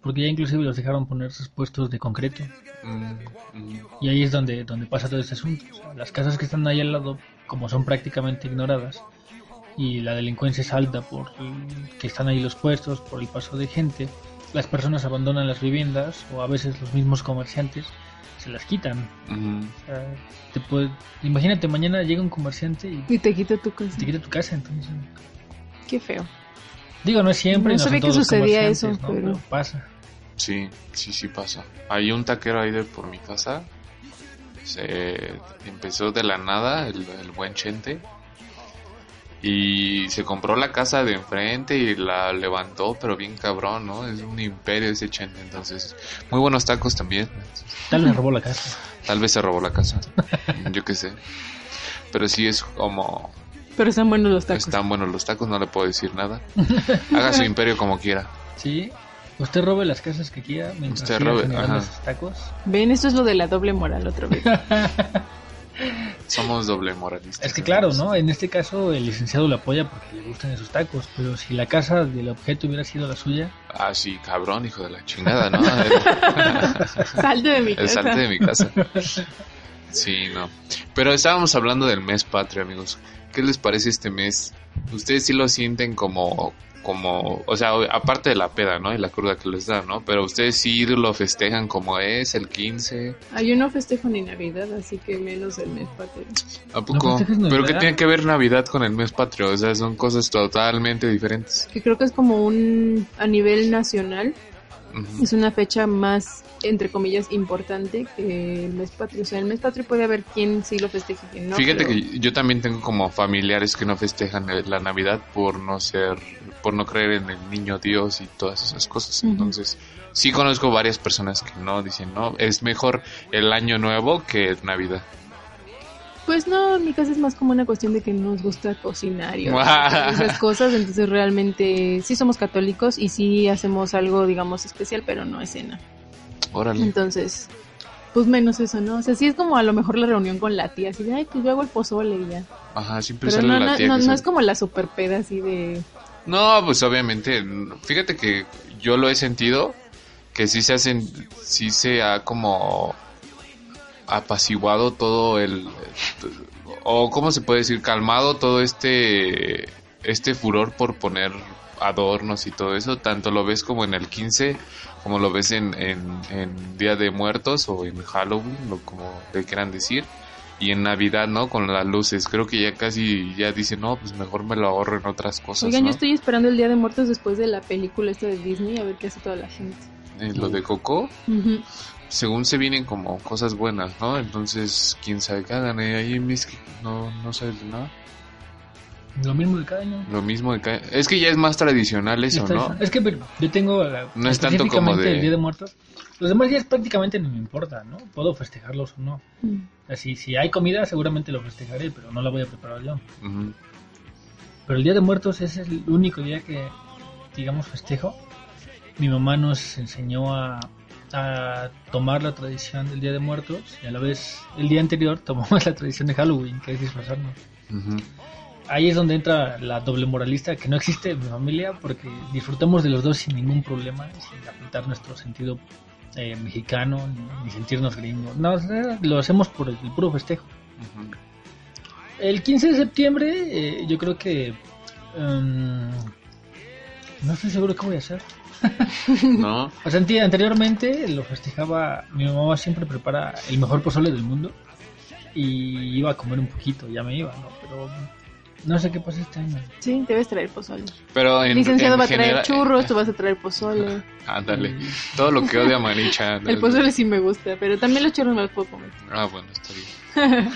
Speaker 2: porque ya inclusive los dejaron poner sus puestos de concreto
Speaker 4: Mm, mm.
Speaker 2: y ahí es donde donde pasa todo este asunto. O sea, las casas que están ahí al lado, como son prácticamente ignoradas y la delincuencia es alta por que están ahí los puestos, por el paso de gente, las personas abandonan las viviendas o a veces los mismos comerciantes se las quitan.
Speaker 4: Ujú.
Speaker 2: O sea, te puede- imagínate mañana llega un comerciante y
Speaker 1: Y te quita tu cosa.
Speaker 2: te quita tu casa, entonces
Speaker 1: Qué feo.
Speaker 2: Digo, no es siempre.
Speaker 1: No sabía que sucedía eso,
Speaker 2: ¿no?
Speaker 1: pero-
Speaker 2: pasa.
Speaker 4: Sí, sí, sí pasa. Hay un taquero ahí de por mi casa. Se empezó de la nada, el, el buen Chente. Y se compró la casa de enfrente y la levantó, pero bien cabrón, ¿no? Es un imperio ese Chente. Entonces, muy buenos tacos también.
Speaker 2: Tal vez robó la casa.
Speaker 4: Tal vez se robó la casa. Yo qué sé. Pero sí es como...
Speaker 1: Pero están buenos los tacos.
Speaker 4: Están buenos los tacos, no le puedo decir nada. <laughs> Haga su imperio como quiera.
Speaker 2: Sí. Usted robe las casas que quiera mientras
Speaker 4: Usted robe,
Speaker 2: sus tacos.
Speaker 1: Ven, esto es lo de la doble moral otra vez. <laughs>
Speaker 4: Somos doble moralistas.
Speaker 2: Es que claro, ¿no? En este caso el licenciado lo apoya porque le gustan esos tacos, pero si la casa del objeto hubiera sido la suya,
Speaker 4: Ah, sí, cabrón, hijo de la chingada, ¿no? <laughs>
Speaker 1: Salte de mi
Speaker 4: El
Speaker 1: casa.
Speaker 4: salte de mi casa. Sí, no. Pero estábamos hablando del mes patrio, amigos. ¿Qué les parece este mes? Ustedes sí lo sienten como, como, o sea, aparte de la peda, ¿no? Y la cruda que les da, ¿no? Pero ustedes sí lo festejan como es, el 15.
Speaker 1: Ah, yo no festejo ni Navidad, así que menos el mes patrio.
Speaker 4: ¿A poco? Pero ¿qué tiene que ver Navidad con el mes patrio? O sea, son cosas totalmente diferentes.
Speaker 1: Que creo que es como un, a nivel nacional, es una fecha más, entre comillas, importante que el mes patrio. O sea, el mes patrio puede haber quien sí lo festeje y quien no.
Speaker 4: Fíjate
Speaker 1: pero-
Speaker 4: que yo también tengo como familiares que no festejan la Navidad por no ser, por no creer en el niño Dios y todas esas cosas. Entonces, sí conozco varias personas que no dicen, no, es mejor el año nuevo que Navidad.
Speaker 1: Pues no, en mi casa es más como una cuestión de que nos gusta cocinar y <laughs> esas cosas, entonces realmente sí somos católicos y sí hacemos algo, digamos, especial, pero no es cena.
Speaker 4: Órale.
Speaker 1: Entonces, pues menos eso, ¿no? O sea, sí es como a lo mejor la reunión con la tía, así de, ay, pues yo hago el pozole y ya.
Speaker 4: Ajá, siempre
Speaker 1: Pero
Speaker 4: sale
Speaker 1: no,
Speaker 4: la
Speaker 1: no,
Speaker 4: tía
Speaker 1: no,
Speaker 4: que
Speaker 1: no
Speaker 4: se-
Speaker 1: es como la super peda así de...
Speaker 4: No, pues obviamente, fíjate que yo lo he sentido que sí se hacen, sí se ha como apaciguado todo el, o cómo se puede decir, calmado todo este, este furor por poner adornos y todo eso, tanto lo ves como en el 15, como lo ves en, en, Día de Muertos o en Halloween, o como le quieran decir. Y en Navidad, ¿no? Con las luces. Creo que ya casi ya dicen, no, pues mejor me lo ahorro en otras cosas.
Speaker 1: Oigan,
Speaker 4: ¿no?
Speaker 1: yo estoy esperando el Día de Muertos después de la película esta de Disney, a ver qué hace toda la gente.
Speaker 4: Eh, lo de Coco, según se vienen como cosas buenas, ¿no? Entonces, quién sabe qué hagan eh, ahí en mis que no, no sabes de nada.
Speaker 2: lo mismo de cada año.
Speaker 4: Lo mismo de ca- Es que ya es más tradicional eso, ¿no?
Speaker 2: Es que pero, yo tengo la-
Speaker 4: No es tanto como de-
Speaker 2: el Día de Muertos. Los demás días prácticamente no me importa, ¿no? Puedo festejarlos o no.
Speaker 1: Mm.
Speaker 2: Así, si hay comida seguramente lo festejaré, pero no la voy a preparar yo.
Speaker 4: Ujú.
Speaker 2: Pero el Día de Muertos es el único día que, digamos, festejo. Mi mamá nos enseñó a, a tomar la tradición del Día de Muertos y a la vez el día anterior <laughs> tomamos la tradición de Halloween, que es disfrazarnos.
Speaker 4: Ujú.
Speaker 2: Ahí es donde entra la doble moralista que no existe en mi familia porque disfrutamos de los dos sin ningún problema, sin apuntar nuestro sentido eh, mexicano ni, sentirnos gringos. No, lo hacemos por el, puro festejo. El 15 de septiembre eh, yo creo que... em, no estoy seguro qué voy a hacer. <laughs>
Speaker 4: ¿No? <laughs>
Speaker 2: O sea, anteriormente lo festejaba, mi mamá siempre prepara el mejor pozole del mundo y iba a comer un poquito, ya me iba, ¿no? Pero no sé qué pasa este año.
Speaker 1: Sí, debes traer pozole.
Speaker 4: Pero en,
Speaker 1: El licenciado
Speaker 4: en
Speaker 1: va a traer
Speaker 4: general-
Speaker 1: churros, tú vas a traer pozole. <laughs>
Speaker 4: Ándale. Todo lo que odia Manicha. <laughs>
Speaker 1: El pozole sí me gusta, pero también los churros me los puedo comer.
Speaker 4: Ah, bueno, está bien.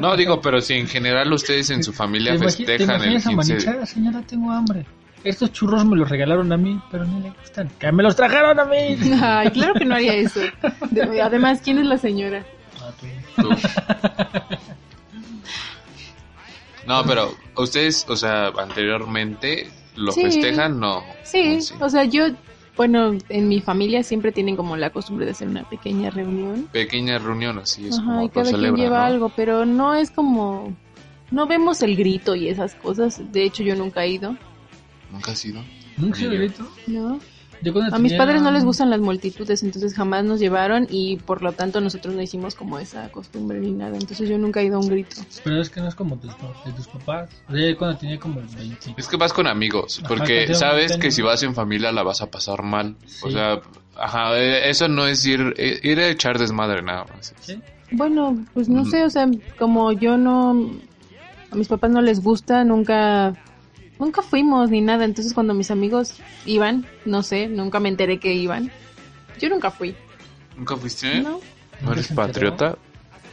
Speaker 4: No, digo, pero si en general ustedes en su familia
Speaker 2: ¿Te imagi- te
Speaker 4: festejan el
Speaker 2: imaginas a
Speaker 4: 15
Speaker 2: Manicha? Señora, tengo hambre. Estos churros me los regalaron a mí, pero no le gustan. ¡Que me los trajeron a mí! <laughs>
Speaker 1: Ay, claro que no haría eso. De- además, ¿quién es la señora?
Speaker 2: Ah, tú.
Speaker 4: Tú. No, pero ustedes, o sea, anteriormente lo
Speaker 1: Sí.
Speaker 4: festejan, no.
Speaker 1: Sí,
Speaker 4: Sí.
Speaker 1: o sea, yo, bueno, en mi familia siempre tienen como la costumbre de hacer una pequeña reunión.
Speaker 4: Pequeña reunión, así es
Speaker 1: Ajá,
Speaker 4: como
Speaker 1: y cada quien lleva
Speaker 4: ¿no?
Speaker 1: algo, pero no es como... No vemos el grito y esas cosas. De hecho, yo nunca he ido.
Speaker 4: Nunca ha sido.
Speaker 2: ¿Nunca
Speaker 4: yo.
Speaker 2: grito?
Speaker 1: ¿no?
Speaker 2: Yo cuando
Speaker 1: A mis padres no les gustan las multitudes, entonces jamás nos llevaron y por lo tanto nosotros no hicimos como esa costumbre ni nada. Entonces yo nunca he ido a un grito.
Speaker 2: Pero es que no es como tus, de tus papás. Cuando tenía como 20.
Speaker 4: Es que vas con amigos, porque sabes
Speaker 2: tengo-
Speaker 4: que si vas en familia la vas a pasar mal. O sea, ajá, eh, eso no es ir, eh, ir a echar desmadre nada más.
Speaker 2: ¿Sí?
Speaker 1: Bueno, pues no sé, o sea, como yo no... A mis papás no les gusta, nunca... Nunca fuimos ni nada, entonces cuando mis amigos iban, no sé, nunca me enteré que iban. Yo nunca fui.
Speaker 4: ¿Nunca fuiste?
Speaker 1: ¿No?
Speaker 4: ¿No eres patriota?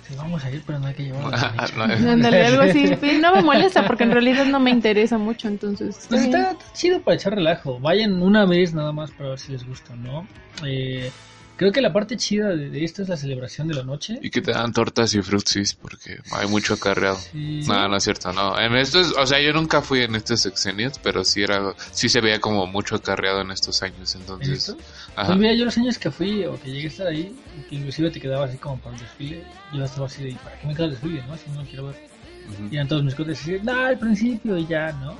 Speaker 2: Sí, vamos a ir, pero no hay que llevar
Speaker 4: Ah, <laughs> no,
Speaker 1: algo así. <laughs> No me molesta porque en realidad no me interesa mucho, entonces...
Speaker 2: Pues está chido para echar relajo. Vayan una vez nada más para ver si les gusta, ¿no? Eh, Creo que la parte chida de, de esto es la celebración de la noche.
Speaker 4: Y que te dan tortas y frutsis porque hay mucho acarreado.
Speaker 2: Sí.
Speaker 4: No, no es cierto, no. En estos, o sea, yo nunca fui en estos sexenios, pero sí era, sí se veía como mucho acarreado en estos años,
Speaker 2: ¿En
Speaker 4: entonces.
Speaker 2: esto?
Speaker 4: Ajá.
Speaker 2: Pues mira, yo los años que fui o que llegué a estar ahí, que inclusive te quedaba así como para el desfile, yo estaba así de, "¿Y ¿para qué me queda el desfile, no? Si no quiero ver.
Speaker 4: Ujú.
Speaker 2: Y eran todos mis cotes así, no, al principio y ya, ¿no?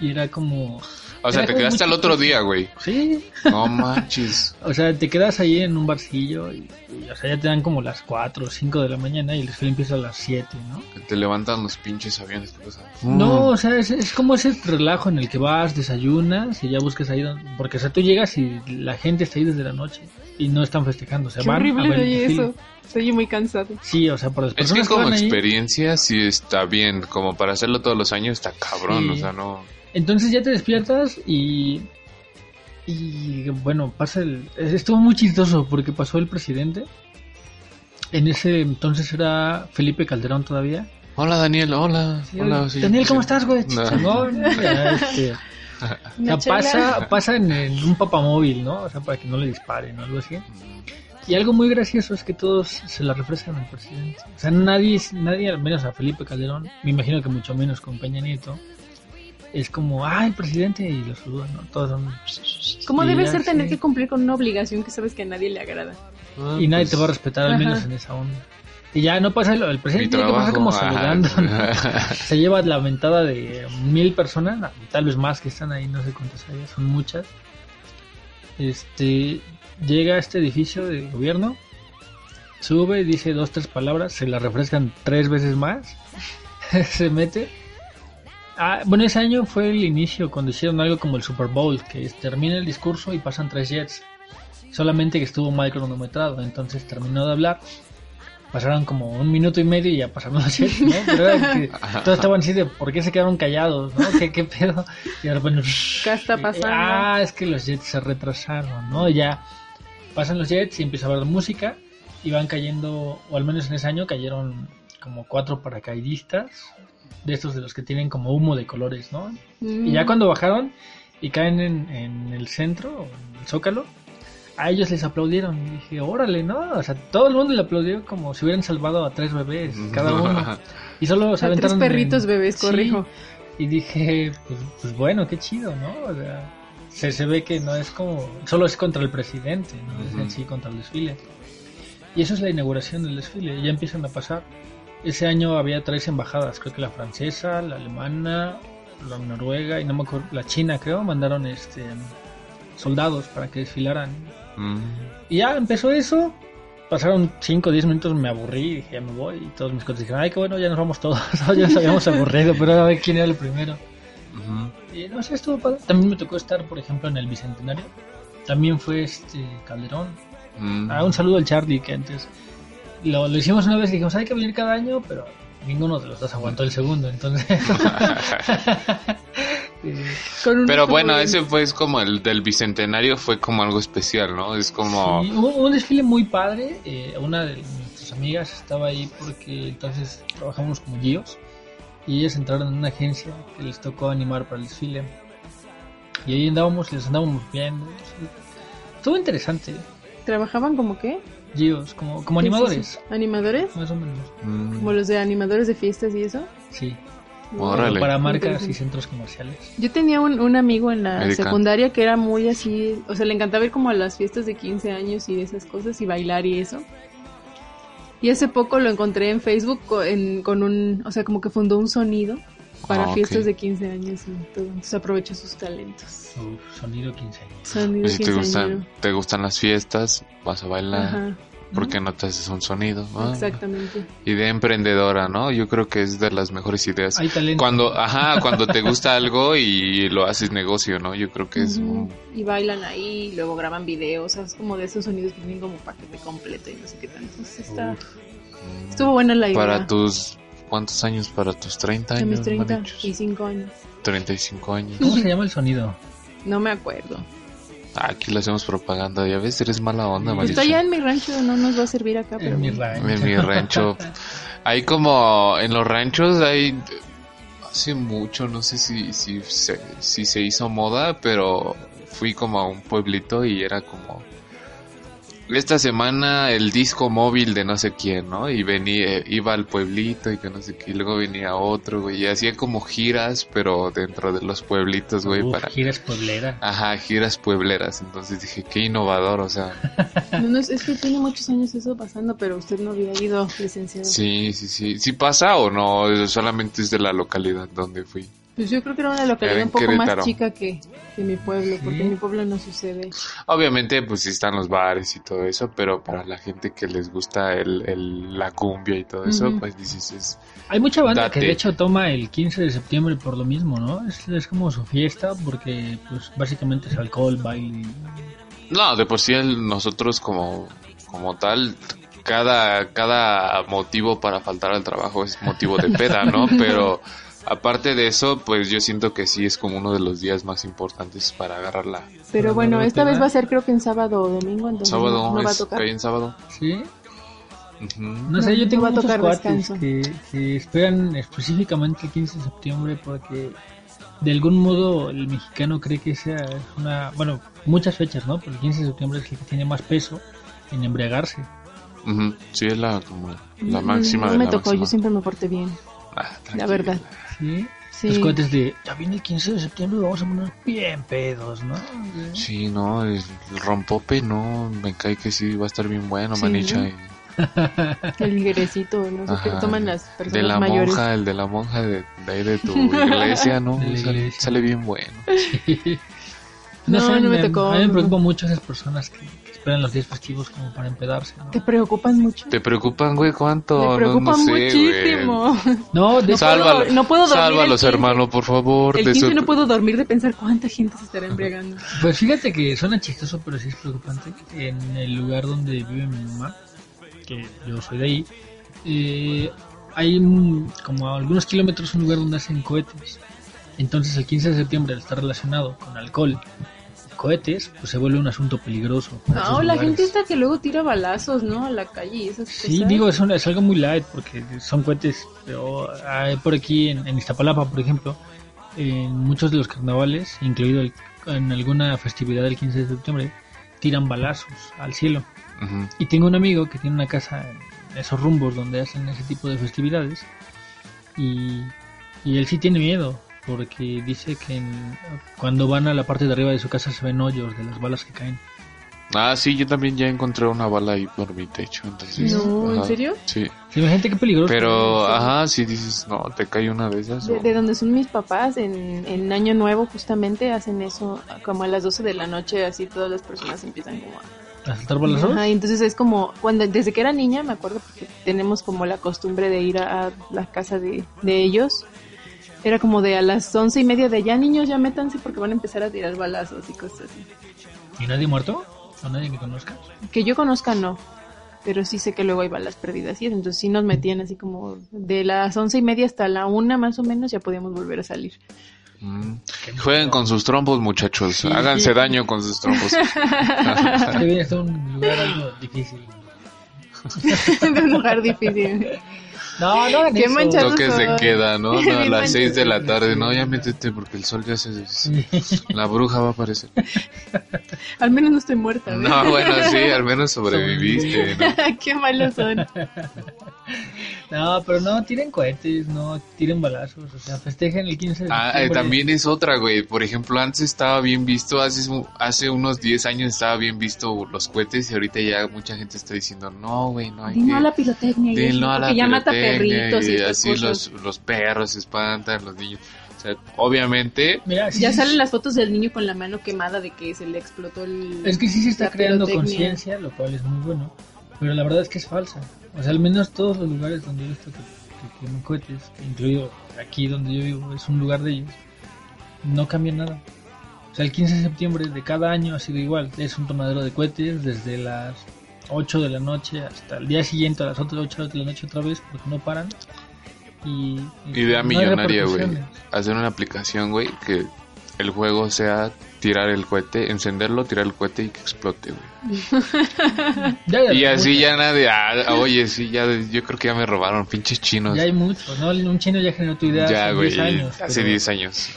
Speaker 2: Y era como,
Speaker 4: O sea, te quedaste al otro día, güey.
Speaker 2: sí,
Speaker 4: No manches. <laughs>
Speaker 2: o sea, te quedas ahí en un barcillo y, y, o sea, ya te dan como las 4 o 5 de la mañana y el desfile empieza a las 7, ¿no?
Speaker 4: Que te levantan los pinches aviones.
Speaker 2: No, o sea, es, es como ese relajo en el que vas, desayunas y ya buscas ahí, donde- porque o sea, tú llegas y la gente está ahí desde la noche y no están festejando, o sea,
Speaker 1: Qué
Speaker 2: van a
Speaker 1: horrible
Speaker 2: ver el
Speaker 1: oye
Speaker 2: desfile.
Speaker 1: eso. Estoy muy cansado.
Speaker 2: Sí, o sea, por las
Speaker 4: Es que
Speaker 2: personas
Speaker 4: como
Speaker 2: van ahí-
Speaker 4: experiencia sí está bien, como para hacerlo todos los años está cabrón,
Speaker 2: Sí.
Speaker 4: o sea, no...
Speaker 2: Entonces ya te despiertas y. Y bueno, pasa el. Estuvo muy chistoso porque pasó el presidente. En ese entonces era Felipe Calderón todavía.
Speaker 4: Hola Daniel, hola.
Speaker 2: Sí,
Speaker 4: hola sí,
Speaker 2: Daniel, ¿cómo
Speaker 4: sí.
Speaker 2: estás, güey?
Speaker 4: No.
Speaker 2: Este, <laughs> o sea, pasa, pasa en, en un papamóvil, ¿no? O sea, para que no le disparen o algo así. Y algo muy gracioso es que todos se la refrescan al presidente. O sea, nadie, nadie, al menos a Felipe Calderón, me imagino que mucho menos con Peña Nieto, es como, ah, el presidente, y lo saludan, ¿no? Todos son...
Speaker 1: ¿Cómo
Speaker 2: y
Speaker 1: debe ser tener que cumplir con una obligación que sabes que a nadie le agrada?
Speaker 4: Ah,
Speaker 2: Y nadie
Speaker 4: pues,
Speaker 2: te va a respetar, al
Speaker 1: Ajá.
Speaker 2: menos en esa onda. Y ya no pasa lo, el presidente tiene que pasar como
Speaker 4: ajá.
Speaker 2: saludando. <laughs> ¿no? Se lleva la ventada de mil personas, tal vez más que están ahí, no sé cuántas hay, son muchas. Este llega a este edificio de gobierno, sube, dice dos, tres palabras, se la refrescan tres veces más, <laughs> se mete. Ah, bueno, ese año fue el inicio cuando hicieron algo como el Super Bowl, que es, termina el discurso y pasan tres jets. Solamente que estuvo mal cronometrado, entonces terminó de hablar. Pasaron como un minuto y medio y ya pasaron los jets, ¿no? <laughs> Pero era que todos estaban así de, ¿por qué se quedaron callados, no? ¿Qué, qué pedo? Y de repente,
Speaker 1: ¿Qué está pasando?
Speaker 2: Ah, es que los jets se retrasaron, ¿no? Ya pasan los jets y empieza a haber música y van cayendo, o al menos en ese año cayeron como cuatro paracaidistas, de estos de los que tienen como humo de colores, ¿no?
Speaker 1: Mm.
Speaker 2: Y ya cuando bajaron y caen en, en el centro, en el zócalo, a ellos les aplaudieron. Y dije, órale, ¿no? O sea, todo el mundo le aplaudió como si hubieran salvado a tres bebés cada uno. <laughs> Y solo se
Speaker 1: A tres
Speaker 2: aventaron.
Speaker 1: perritos
Speaker 2: en-
Speaker 1: bebés,
Speaker 2: Sí.
Speaker 1: corrijo.
Speaker 2: Y dije, pues, pues bueno, qué chido, ¿no? O sea, se, se ve que no es como. Solo es contra el presidente, no es en sí contra el desfile. Y eso es la inauguración del desfile. Ya empiezan a pasar. Ese año había tres embajadas, creo que la francesa, la alemana, la noruega y no me acuerdo, la china creo, mandaron este soldados para que desfilaran.
Speaker 4: Mm.
Speaker 2: Y ya empezó eso. Pasaron 5 o 10 minutos, me aburrí, dije, ya me voy. Y todos mis coches dijeron, ay, qué bueno, ya nos vamos todos. <laughs> ya nos habíamos <laughs> aburrido, pero a ver quién era el primero. Y no sé, estuvo padre. También me tocó estar, por ejemplo, en el Bicentenario. También fue este Calderón.
Speaker 4: Mm.
Speaker 2: Ah, un saludo al Charlie, que antes lo, lo hicimos una vez y dijimos, hay que venir cada año, pero ninguno de los dos aguantó el segundo, entonces. <laughs>
Speaker 4: Pero bueno, ese fue es como el del bicentenario fue como algo especial, ¿no? Es como
Speaker 2: Sí, hubo un desfile muy padre. eh, una de nuestras amigas estaba ahí porque entonces trabajamos como guíos y ellas entraron en una agencia que les tocó animar para el desfile. Y ahí andábamos, les andábamos viendo. Estuvo interesante.
Speaker 1: ¿Trabajaban como qué?
Speaker 2: Como, como
Speaker 1: ¿Qué es
Speaker 2: animadores?
Speaker 1: ¿Animadores?
Speaker 2: más o menos.
Speaker 4: mm,
Speaker 1: Como los de animadores de fiestas y eso.
Speaker 2: Sí.
Speaker 4: Órale.
Speaker 2: Para marcas y centros comerciales.
Speaker 1: Yo tenía un, un amigo en la secundaria que era muy así, o sea, le encantaba ir como a las fiestas de 15 años y esas cosas y bailar y eso. Y hace poco lo encontré en Facebook co- en- con un, o sea, como que fundó un sonido para
Speaker 4: Ah,
Speaker 1: fiestas de 15 años y todo. Entonces aprovecha sus talentos.
Speaker 2: Uf, sonido 15 años.
Speaker 1: Sonido
Speaker 4: pues si te gustan, te gustan las fiestas, vas a bailar,
Speaker 1: Ajá,
Speaker 4: ¿por qué no te haces un sonido? Ah,
Speaker 1: exactamente.
Speaker 4: Idea emprendedora, ¿no? Yo creo que es de las mejores ideas.
Speaker 2: Hay talento.
Speaker 4: Cuando, ajá, cuando te gusta algo y lo haces negocio, ¿no? Yo creo que es un-
Speaker 1: Y bailan ahí, y luego graban videos, o sea, es como de esos sonidos que tienen como paquete completo y no sé qué tanto. Entonces está, estuvo buena la idea.
Speaker 4: para tus ¿cuántos años? Para tus 30
Speaker 1: A
Speaker 4: años.
Speaker 1: mis 30
Speaker 4: manichos?
Speaker 1: y 5 años.
Speaker 4: 35 años.
Speaker 2: ¿Cómo se llama el sonido?
Speaker 1: No me acuerdo.
Speaker 4: Ah, Aquí le hacemos propaganda, ya ves, eres mala onda,
Speaker 2: Sí.
Speaker 4: manicho.
Speaker 1: Está allá en mi rancho, no nos va a servir acá, pero
Speaker 2: En mi rancho.
Speaker 4: En mi rancho. <laughs> Hay como en los ranchos hay hace mucho, no sé si si se, si se hizo moda, pero fui como a un pueblito y era como esta semana el disco móvil de no sé quién, ¿no? Y venía, iba al pueblito y que no sé qué, y luego venía otro, güey, y hacía como giras, pero dentro de los pueblitos, güey,
Speaker 2: Uf,
Speaker 4: para...
Speaker 2: giras pueblera.
Speaker 4: Ajá, giras puebleras, entonces dije, qué innovador, o sea, <laughs>
Speaker 1: No, no, es, es que tiene muchos años eso pasando, pero usted no había ido, licenciado.
Speaker 4: sí, sí, sí, ¿sí pasa o no? Solamente es de la localidad donde fui.
Speaker 1: Pues yo creo que era una localidad un poco
Speaker 4: Querétaro.
Speaker 1: más chica que, que mi pueblo, porque en mi pueblo no sucede.
Speaker 4: Obviamente, pues sí están los bares y todo eso, pero para la gente que les gusta el, el- la cumbia y todo eso, pues dices, es...
Speaker 2: Hay mucha banda
Speaker 4: Date.
Speaker 2: que de hecho toma el 15 de septiembre por lo mismo, ¿no? Es, es como su fiesta porque pues básicamente es alcohol, baile.
Speaker 4: No, de por sí el- nosotros como, como tal, cada, cada motivo para faltar al trabajo es motivo de peda, ¿no? <laughs> Pero aparte de eso, pues yo siento que sí es como uno de los días más importantes para agarrarla.
Speaker 1: Pero
Speaker 2: Pero
Speaker 1: bueno,
Speaker 2: no
Speaker 1: esta vez va a ser creo que en sábado o domingo, entonces
Speaker 4: Sábado,
Speaker 1: no, va a tocar.
Speaker 4: en sábado.
Speaker 2: ¿Sí? No sé, yo tengo
Speaker 1: no va a
Speaker 2: muchos cuates que, que esperan específicamente el 15 de septiembre porque de algún modo el mexicano cree que sea es una, bueno, muchas fechas, ¿no? Pero el 15 de septiembre es el que tiene más peso en embriagarse.
Speaker 4: Sí, es la, como la
Speaker 1: Mm,
Speaker 4: máxima
Speaker 1: No
Speaker 4: de
Speaker 1: me
Speaker 4: la
Speaker 1: tocó,
Speaker 4: máxima.
Speaker 1: yo siempre me porté bien,
Speaker 4: Ah,
Speaker 1: la verdad.
Speaker 2: ¿Sí?
Speaker 1: Sí.
Speaker 2: Los cohetes de, ya viene el 15 de septiembre, vamos a poner bien pedos, ¿no?
Speaker 4: Sí, no, el rompope no, me cae que sí va a estar bien bueno,
Speaker 1: Sí,
Speaker 4: manicha. <laughs>
Speaker 1: ¿no?
Speaker 4: y-
Speaker 1: El viguerecito, no sé qué toman las
Speaker 4: de
Speaker 1: personas
Speaker 4: la
Speaker 1: mayores.
Speaker 4: monja, el de la monja de, de ahí de tu iglesia, ¿no? <laughs>
Speaker 2: De
Speaker 4: sale, sale bien bueno.
Speaker 2: No,
Speaker 1: No,
Speaker 2: sé,
Speaker 1: no me
Speaker 2: me,
Speaker 1: tocó,
Speaker 2: a mí me
Speaker 1: no.
Speaker 2: preocupan mucho esas personas que esperan los días festivos como para empedarse, ¿no?
Speaker 1: Te preocupan mucho.
Speaker 4: ¿Te preocupan, güey? ¿Cuánto? No-
Speaker 1: preocupan
Speaker 4: no, sé,
Speaker 1: muchísimo.
Speaker 2: No, de
Speaker 1: No
Speaker 4: Sálvalo,
Speaker 1: puedo- no puedo dormir
Speaker 4: sálvalos,
Speaker 1: el 15.
Speaker 4: hermano, por favor.
Speaker 1: El
Speaker 4: de
Speaker 1: 15
Speaker 4: su-
Speaker 1: no puedo dormir de pensar cuánta gente se estará embriagando.
Speaker 2: Pues fíjate que suena chistoso, pero sí es preocupante. En el lugar donde vive mi mamá, que yo soy de ahí, eh, hay un- como a algunos kilómetros un lugar donde hacen cohetes. Entonces el 15 de septiembre, estar relacionado con alcohol cohetes, pues se vuelve un asunto peligroso.
Speaker 1: No, la
Speaker 2: lugares.
Speaker 1: gente está que luego tira balazos, ¿no? A la calle y esas
Speaker 2: Sí,
Speaker 1: cosas.
Speaker 2: digo, es, un- es algo muy light porque son cohetes, pero hay por aquí en, en Iztapalapa, por ejemplo, en muchos de los carnavales, incluido el- en alguna festividad del 15 de septiembre, tiran balazos al cielo. Y tengo un amigo que tiene una casa en esos rumbos donde hacen ese tipo de festividades y, y él sí tiene miedo porque dice que en- cuando van a la parte de arriba de su casa se ven hoyos de las balas que caen.
Speaker 4: Ah, sí, yo también ya encontré una bala ahí por mi techo, entonces...
Speaker 1: No, ¿en
Speaker 4: ajá,
Speaker 1: serio?
Speaker 4: Sí,
Speaker 2: Sí, imagínate qué peligroso.
Speaker 4: pero, ajá, si dices, no, te cae una de esas.
Speaker 1: De,
Speaker 4: o-
Speaker 1: de donde son mis papás, en, en Año Nuevo justamente hacen eso, como a las 12 de la noche, así todas las personas empiezan como a...
Speaker 2: ¿A saltar balazos?
Speaker 1: Ajá, y entonces es como, cuando desde que era niña, me acuerdo, porque tenemos como la costumbre de ir a, a la casa de, de ellos, era como de a las once y media de ya niños, ya métanse porque van a empezar a tirar balazos y cosas así.
Speaker 2: ¿Y nadie muerto? ¿O nadie que conozcas?
Speaker 1: Que yo conozca no, pero sí sé que luego hay balas perdidas y eso, entonces sí nos metían así como de las once y media hasta la una más o menos ya podíamos volver a salir.
Speaker 4: Mm. Jueguen con sus trompos, muchachos.
Speaker 2: Sí.
Speaker 4: Háganse daño con sus trompos. <laughs>
Speaker 2: Debe ser un lugar algo difícil. <laughs>
Speaker 1: un lugar difícil.
Speaker 2: No, no
Speaker 1: Qué
Speaker 2: eso.
Speaker 1: manchado.
Speaker 4: Toques de
Speaker 1: son.
Speaker 4: queda, ¿no? <laughs> No, a las 6 de la tarde. No, ya métete porque el sol ya se... La bruja va a aparecer. <laughs>
Speaker 1: Al menos no estoy muerta. ¿ves?
Speaker 4: No, bueno, sí, al menos sobreviviste, ¿no? <laughs>
Speaker 1: Qué malos son.
Speaker 2: No, pero no, tiren cohetes, no tiren balazos, o sea, festejen el 15 de
Speaker 4: Ah, eh, también es otra, güey. Por ejemplo, antes estaba bien visto, hace, hace unos 10 años estaba bien visto los cohetes y ahorita ya mucha gente está diciendo, no, güey, no hay
Speaker 1: Di
Speaker 4: que...
Speaker 1: no a la pirotecnia. y eso,
Speaker 4: a la
Speaker 1: ya mata perritos y,
Speaker 4: así
Speaker 1: cosas.
Speaker 4: los, los perros se espantan, los niños. O sea, obviamente,
Speaker 2: Mira, sí,
Speaker 1: Ya
Speaker 2: sí,
Speaker 1: salen las fotos del niño con la mano quemada de que se le explotó el...
Speaker 2: Es que sí se está creando conciencia, lo cual es muy bueno, pero la verdad es que es falsa. O sea, al menos todos los lugares donde he visto que, que queman cohetes, incluido aquí donde yo vivo, es un lugar de ellos, no cambia nada. O sea, el 15 de septiembre de cada año ha sido igual. Es un tomadero de cohetes desde las 8 de la noche hasta el día siguiente a las otras 8 de la noche otra vez porque no paran. Y, y
Speaker 4: idea
Speaker 2: no
Speaker 4: millonaria, güey. Hacer una aplicación, güey, que el juego sea tirar el cohete, encenderlo, tirar el cohete y que explote, güey. <laughs> Y así ya nadie, ah, oye, sí, ya, yo creo que ya me robaron, pinches chinos.
Speaker 2: Ya hay muchos, ¿no? Un chino ya generó tu idea
Speaker 4: Ya,
Speaker 2: hace
Speaker 4: güey,
Speaker 2: 10 años.
Speaker 4: hace
Speaker 2: pero-
Speaker 4: 10 años.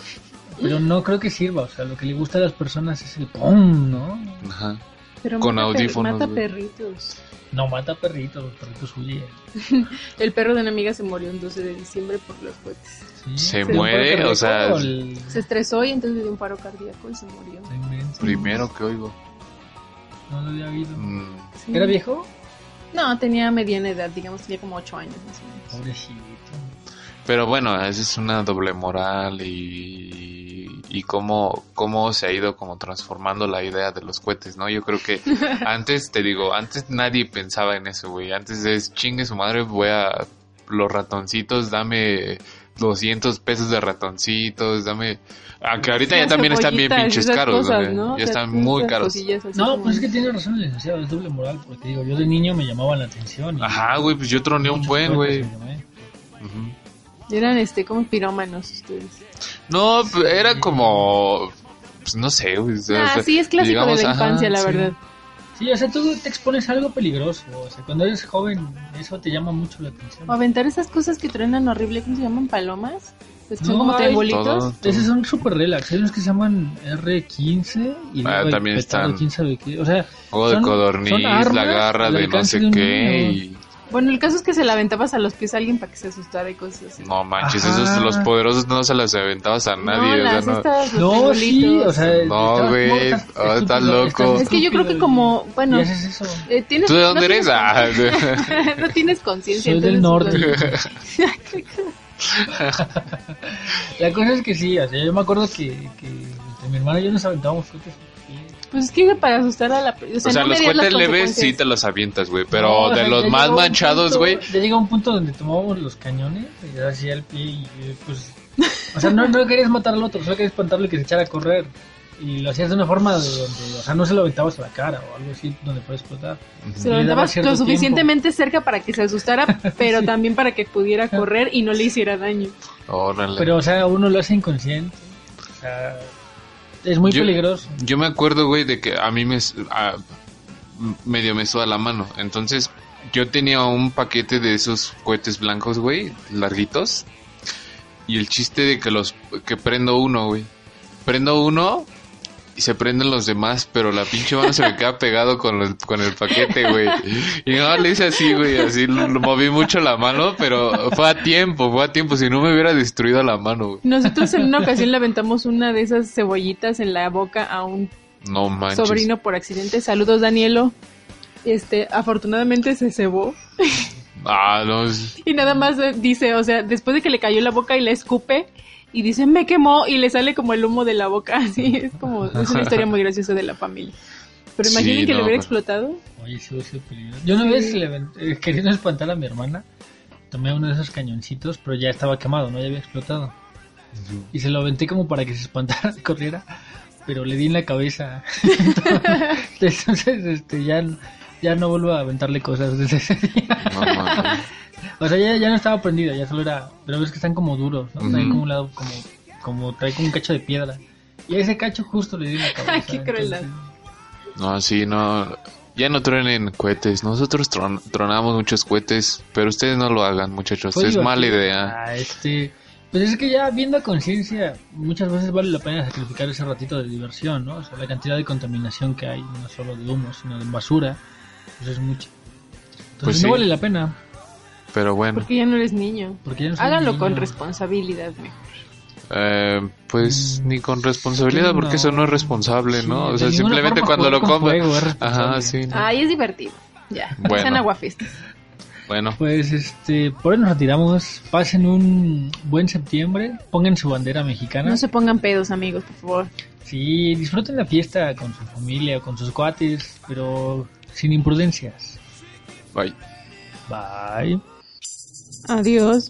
Speaker 2: Pero no creo que sirva, o sea, lo que le gusta a las personas es el pum, ¿no?
Speaker 4: Ajá.
Speaker 1: Pero
Speaker 4: con
Speaker 1: mata per-
Speaker 4: audífonos,
Speaker 1: Mata perritos.
Speaker 2: No mata perritos, los perritos huyen. <laughs>
Speaker 1: El perro de una amiga se murió el 12 de diciembre por los cohetes.
Speaker 2: Sí,
Speaker 4: Se
Speaker 2: ¿fue un
Speaker 4: muere, o sea,
Speaker 2: el-
Speaker 1: Se estresó y entonces le dio un paro cardíaco y se murió.
Speaker 2: Inmenso.
Speaker 4: Primero que oigo.
Speaker 2: No lo había habido.
Speaker 4: Mm,
Speaker 1: Sí.
Speaker 2: ¿Era viejo?
Speaker 1: No, tenía mediana edad, digamos, tenía como 8 años más o menos.
Speaker 2: Pobrecito.
Speaker 4: Pero bueno, esa es una doble moral y, y cómo, cómo se ha ido como transformando la idea de los cohetes, ¿no? Yo creo que <laughs> antes, te digo, antes nadie pensaba en eso, güey. Antes es chingue su madre, voy a los ratoncitos, dame 200 pesos de ratoncitos, dame... Aunque ahorita ya también están bien pinches caros,
Speaker 1: cosas,
Speaker 4: güey.
Speaker 1: ¿no? O
Speaker 4: Ya
Speaker 1: sea,
Speaker 4: están muy caros.
Speaker 2: No,
Speaker 1: como-
Speaker 2: pues es que tiene razón el licenciado, es doble moral, porque digo, yo de niño me llamaban la atención. y
Speaker 4: Ajá, güey, pues yo troné un buen, güey.
Speaker 1: Eran este como pirómanos ustedes.
Speaker 4: No, pues, era como... Pues no sé, güey. o sea,
Speaker 1: Ah, sí, es clásico
Speaker 4: digamos,
Speaker 1: de la
Speaker 4: ajá,
Speaker 1: infancia, la
Speaker 4: sí.
Speaker 1: verdad.
Speaker 2: Sí, o sea, tú te expones a algo peligroso. O sea, cuando eres joven, eso te llama mucho la atención.
Speaker 1: O aventar esas cosas que truenan horrible, ¿cómo se llaman? ¿Palomas? Pues son
Speaker 2: No,
Speaker 1: como triangulitos.
Speaker 2: Esos son súper relax. Hay unos que se llaman R15 y
Speaker 4: Ah, también están.
Speaker 2: quién sabe qué. O sea,
Speaker 4: de
Speaker 2: son-
Speaker 4: codorniz,
Speaker 2: son armas
Speaker 4: la garra de no sé
Speaker 2: de
Speaker 4: qué
Speaker 2: niño.
Speaker 4: y...
Speaker 1: Bueno, el caso es que se la aventabas a los pies a alguien para que se asustara y cosas así.
Speaker 4: No manches,
Speaker 2: Ajá.
Speaker 4: esos los poderosos no se las aventabas a nadie,
Speaker 1: no,
Speaker 4: o sea,
Speaker 1: las
Speaker 4: no.
Speaker 1: los
Speaker 2: no, sí,
Speaker 1: triangulitos.
Speaker 2: o sea,
Speaker 4: No,
Speaker 2: estás-
Speaker 4: güey,
Speaker 2: estás
Speaker 4: oh, loco.
Speaker 1: Es que yo creo que como, bueno,
Speaker 2: y haces eso.
Speaker 1: eh, tienes,
Speaker 4: ¿Tú de dónde
Speaker 1: no
Speaker 4: eres?
Speaker 1: tienes-
Speaker 4: Ah, <laughs>
Speaker 1: no tienes conciencia.
Speaker 2: Soy del norte.
Speaker 1: pues, <laughs>
Speaker 2: La cosa es que sí, o sea, yo me acuerdo que, que entre mi hermano y yo nos aventábamos cohetes.
Speaker 1: Pues es que para asustar a la... O sea,
Speaker 4: o sea,
Speaker 1: no
Speaker 4: los cohetes leves sí te los avientas, güey, pero
Speaker 2: No, o
Speaker 4: de
Speaker 2: sea,
Speaker 4: los más manchados, güey,
Speaker 2: Ya llega un punto donde tomábamos los cañones y ya hacía el pie y eh, pues... <laughs> O sea, no, no querías matar al otro, solo querías espantarlo y que se echara a correr. Y lo hacías de una forma de donde, o sea, no se lo aventabas a la cara o algo así donde puede explotar.
Speaker 1: Se lo aventabas lo suficientemente cerca para que se asustara, <laughs> pero también para que pudiera correr y no le hiciera daño.
Speaker 4: órale.
Speaker 2: Pero, o sea, uno lo hace inconsciente. O sea, es muy
Speaker 4: Yo-
Speaker 2: peligroso.
Speaker 4: Yo me acuerdo, güey, de que a mí me... a- medio me suda la mano, entonces yo tenía un paquete de esos cohetes blancos, güey, larguitos, y el chiste de que los... que prendo uno, güey. Prendo uno y se prenden los demás, pero la pinche mano se me queda pegado con, los- con el paquete, güey. Y no, le hice así, güey, así lo, lo moví mucho la mano, pero fue a tiempo, fue a tiempo, si no me hubiera destruido la mano, güey.
Speaker 1: Nosotros en una ocasión le aventamos una de esas cebollitas en la boca a un
Speaker 4: No
Speaker 1: sobrino por accidente. Saludos, Danielo. Este, afortunadamente se cebó.
Speaker 4: Ah, no,
Speaker 1: Y nada más eh, dice, o sea, después de que le cayó la boca y le escupe, y dice, me quemó, y le sale como el humo de la boca. <laughs> Así es como, es una historia muy graciosa de la familia. Pero imaginen
Speaker 4: Sí,
Speaker 1: que le
Speaker 4: no,
Speaker 1: hubiera
Speaker 4: pero-
Speaker 1: explotado.
Speaker 2: Oye, sí, sí, peligroso. Yo una
Speaker 1: Sí.
Speaker 2: vez le eh, queriendo espantar a mi hermana, tomé uno de esos cañoncitos, pero ya estaba quemado, no ya había explotado. Y se lo aventé como para que se espantara y <laughs> corriera, pero le di en la cabeza. <laughs> Entonces, este, ya, ya no vuelvo a aventarle cosas desde ese día.
Speaker 4: no manches. <laughs>
Speaker 2: O sea, ya, ya no estaba prendida, ya solo era. Pero ves que están como duros, ¿no?
Speaker 4: Ujú.
Speaker 2: como un lado, como, como trae como un cacho de piedra. Y a ese cacho justo le di en la <laughs> cabeza.
Speaker 1: Ay, qué crueldad.
Speaker 2: entonces-
Speaker 4: No, sí, no. Ya no truenen cohetes. Nosotros tron- tronamos muchos cohetes, pero ustedes no lo hagan, muchachos. Es mala idea.
Speaker 2: Ah, este, pues es que ya viendo a conciencia, muchas veces vale la pena sacrificar ese ratito de diversión, ¿no? O sea, la cantidad de contaminación que hay, no solo de humo, sino de basura, pues es. Entonces
Speaker 4: Pues
Speaker 2: no
Speaker 4: sí.
Speaker 2: vale la pena,
Speaker 4: Pero bueno,
Speaker 1: Porque ya no eres niño.
Speaker 2: porque ya no soy
Speaker 1: Háganlo
Speaker 2: niño.
Speaker 1: con responsabilidad mejor.
Speaker 4: eh, pues
Speaker 2: Mm,
Speaker 4: ni con responsabilidad, porque eso no es responsable,
Speaker 2: Sí,
Speaker 4: ¿no? O sea, simplemente cuando lo compras. Ajá, sí. no.
Speaker 1: Ay, es divertido. Ya,
Speaker 4: Bueno.
Speaker 1: sean aguafiestas.
Speaker 4: Bueno,
Speaker 2: Pues este, por hoy nos retiramos. Pasen un buen septiembre. Pongan su bandera mexicana.
Speaker 1: No se pongan pedos, amigos, por favor.
Speaker 2: Sí, disfruten la fiesta con su familia o con sus cuates, pero sin imprudencias.
Speaker 4: Bye.
Speaker 2: Bye.
Speaker 1: Adiós.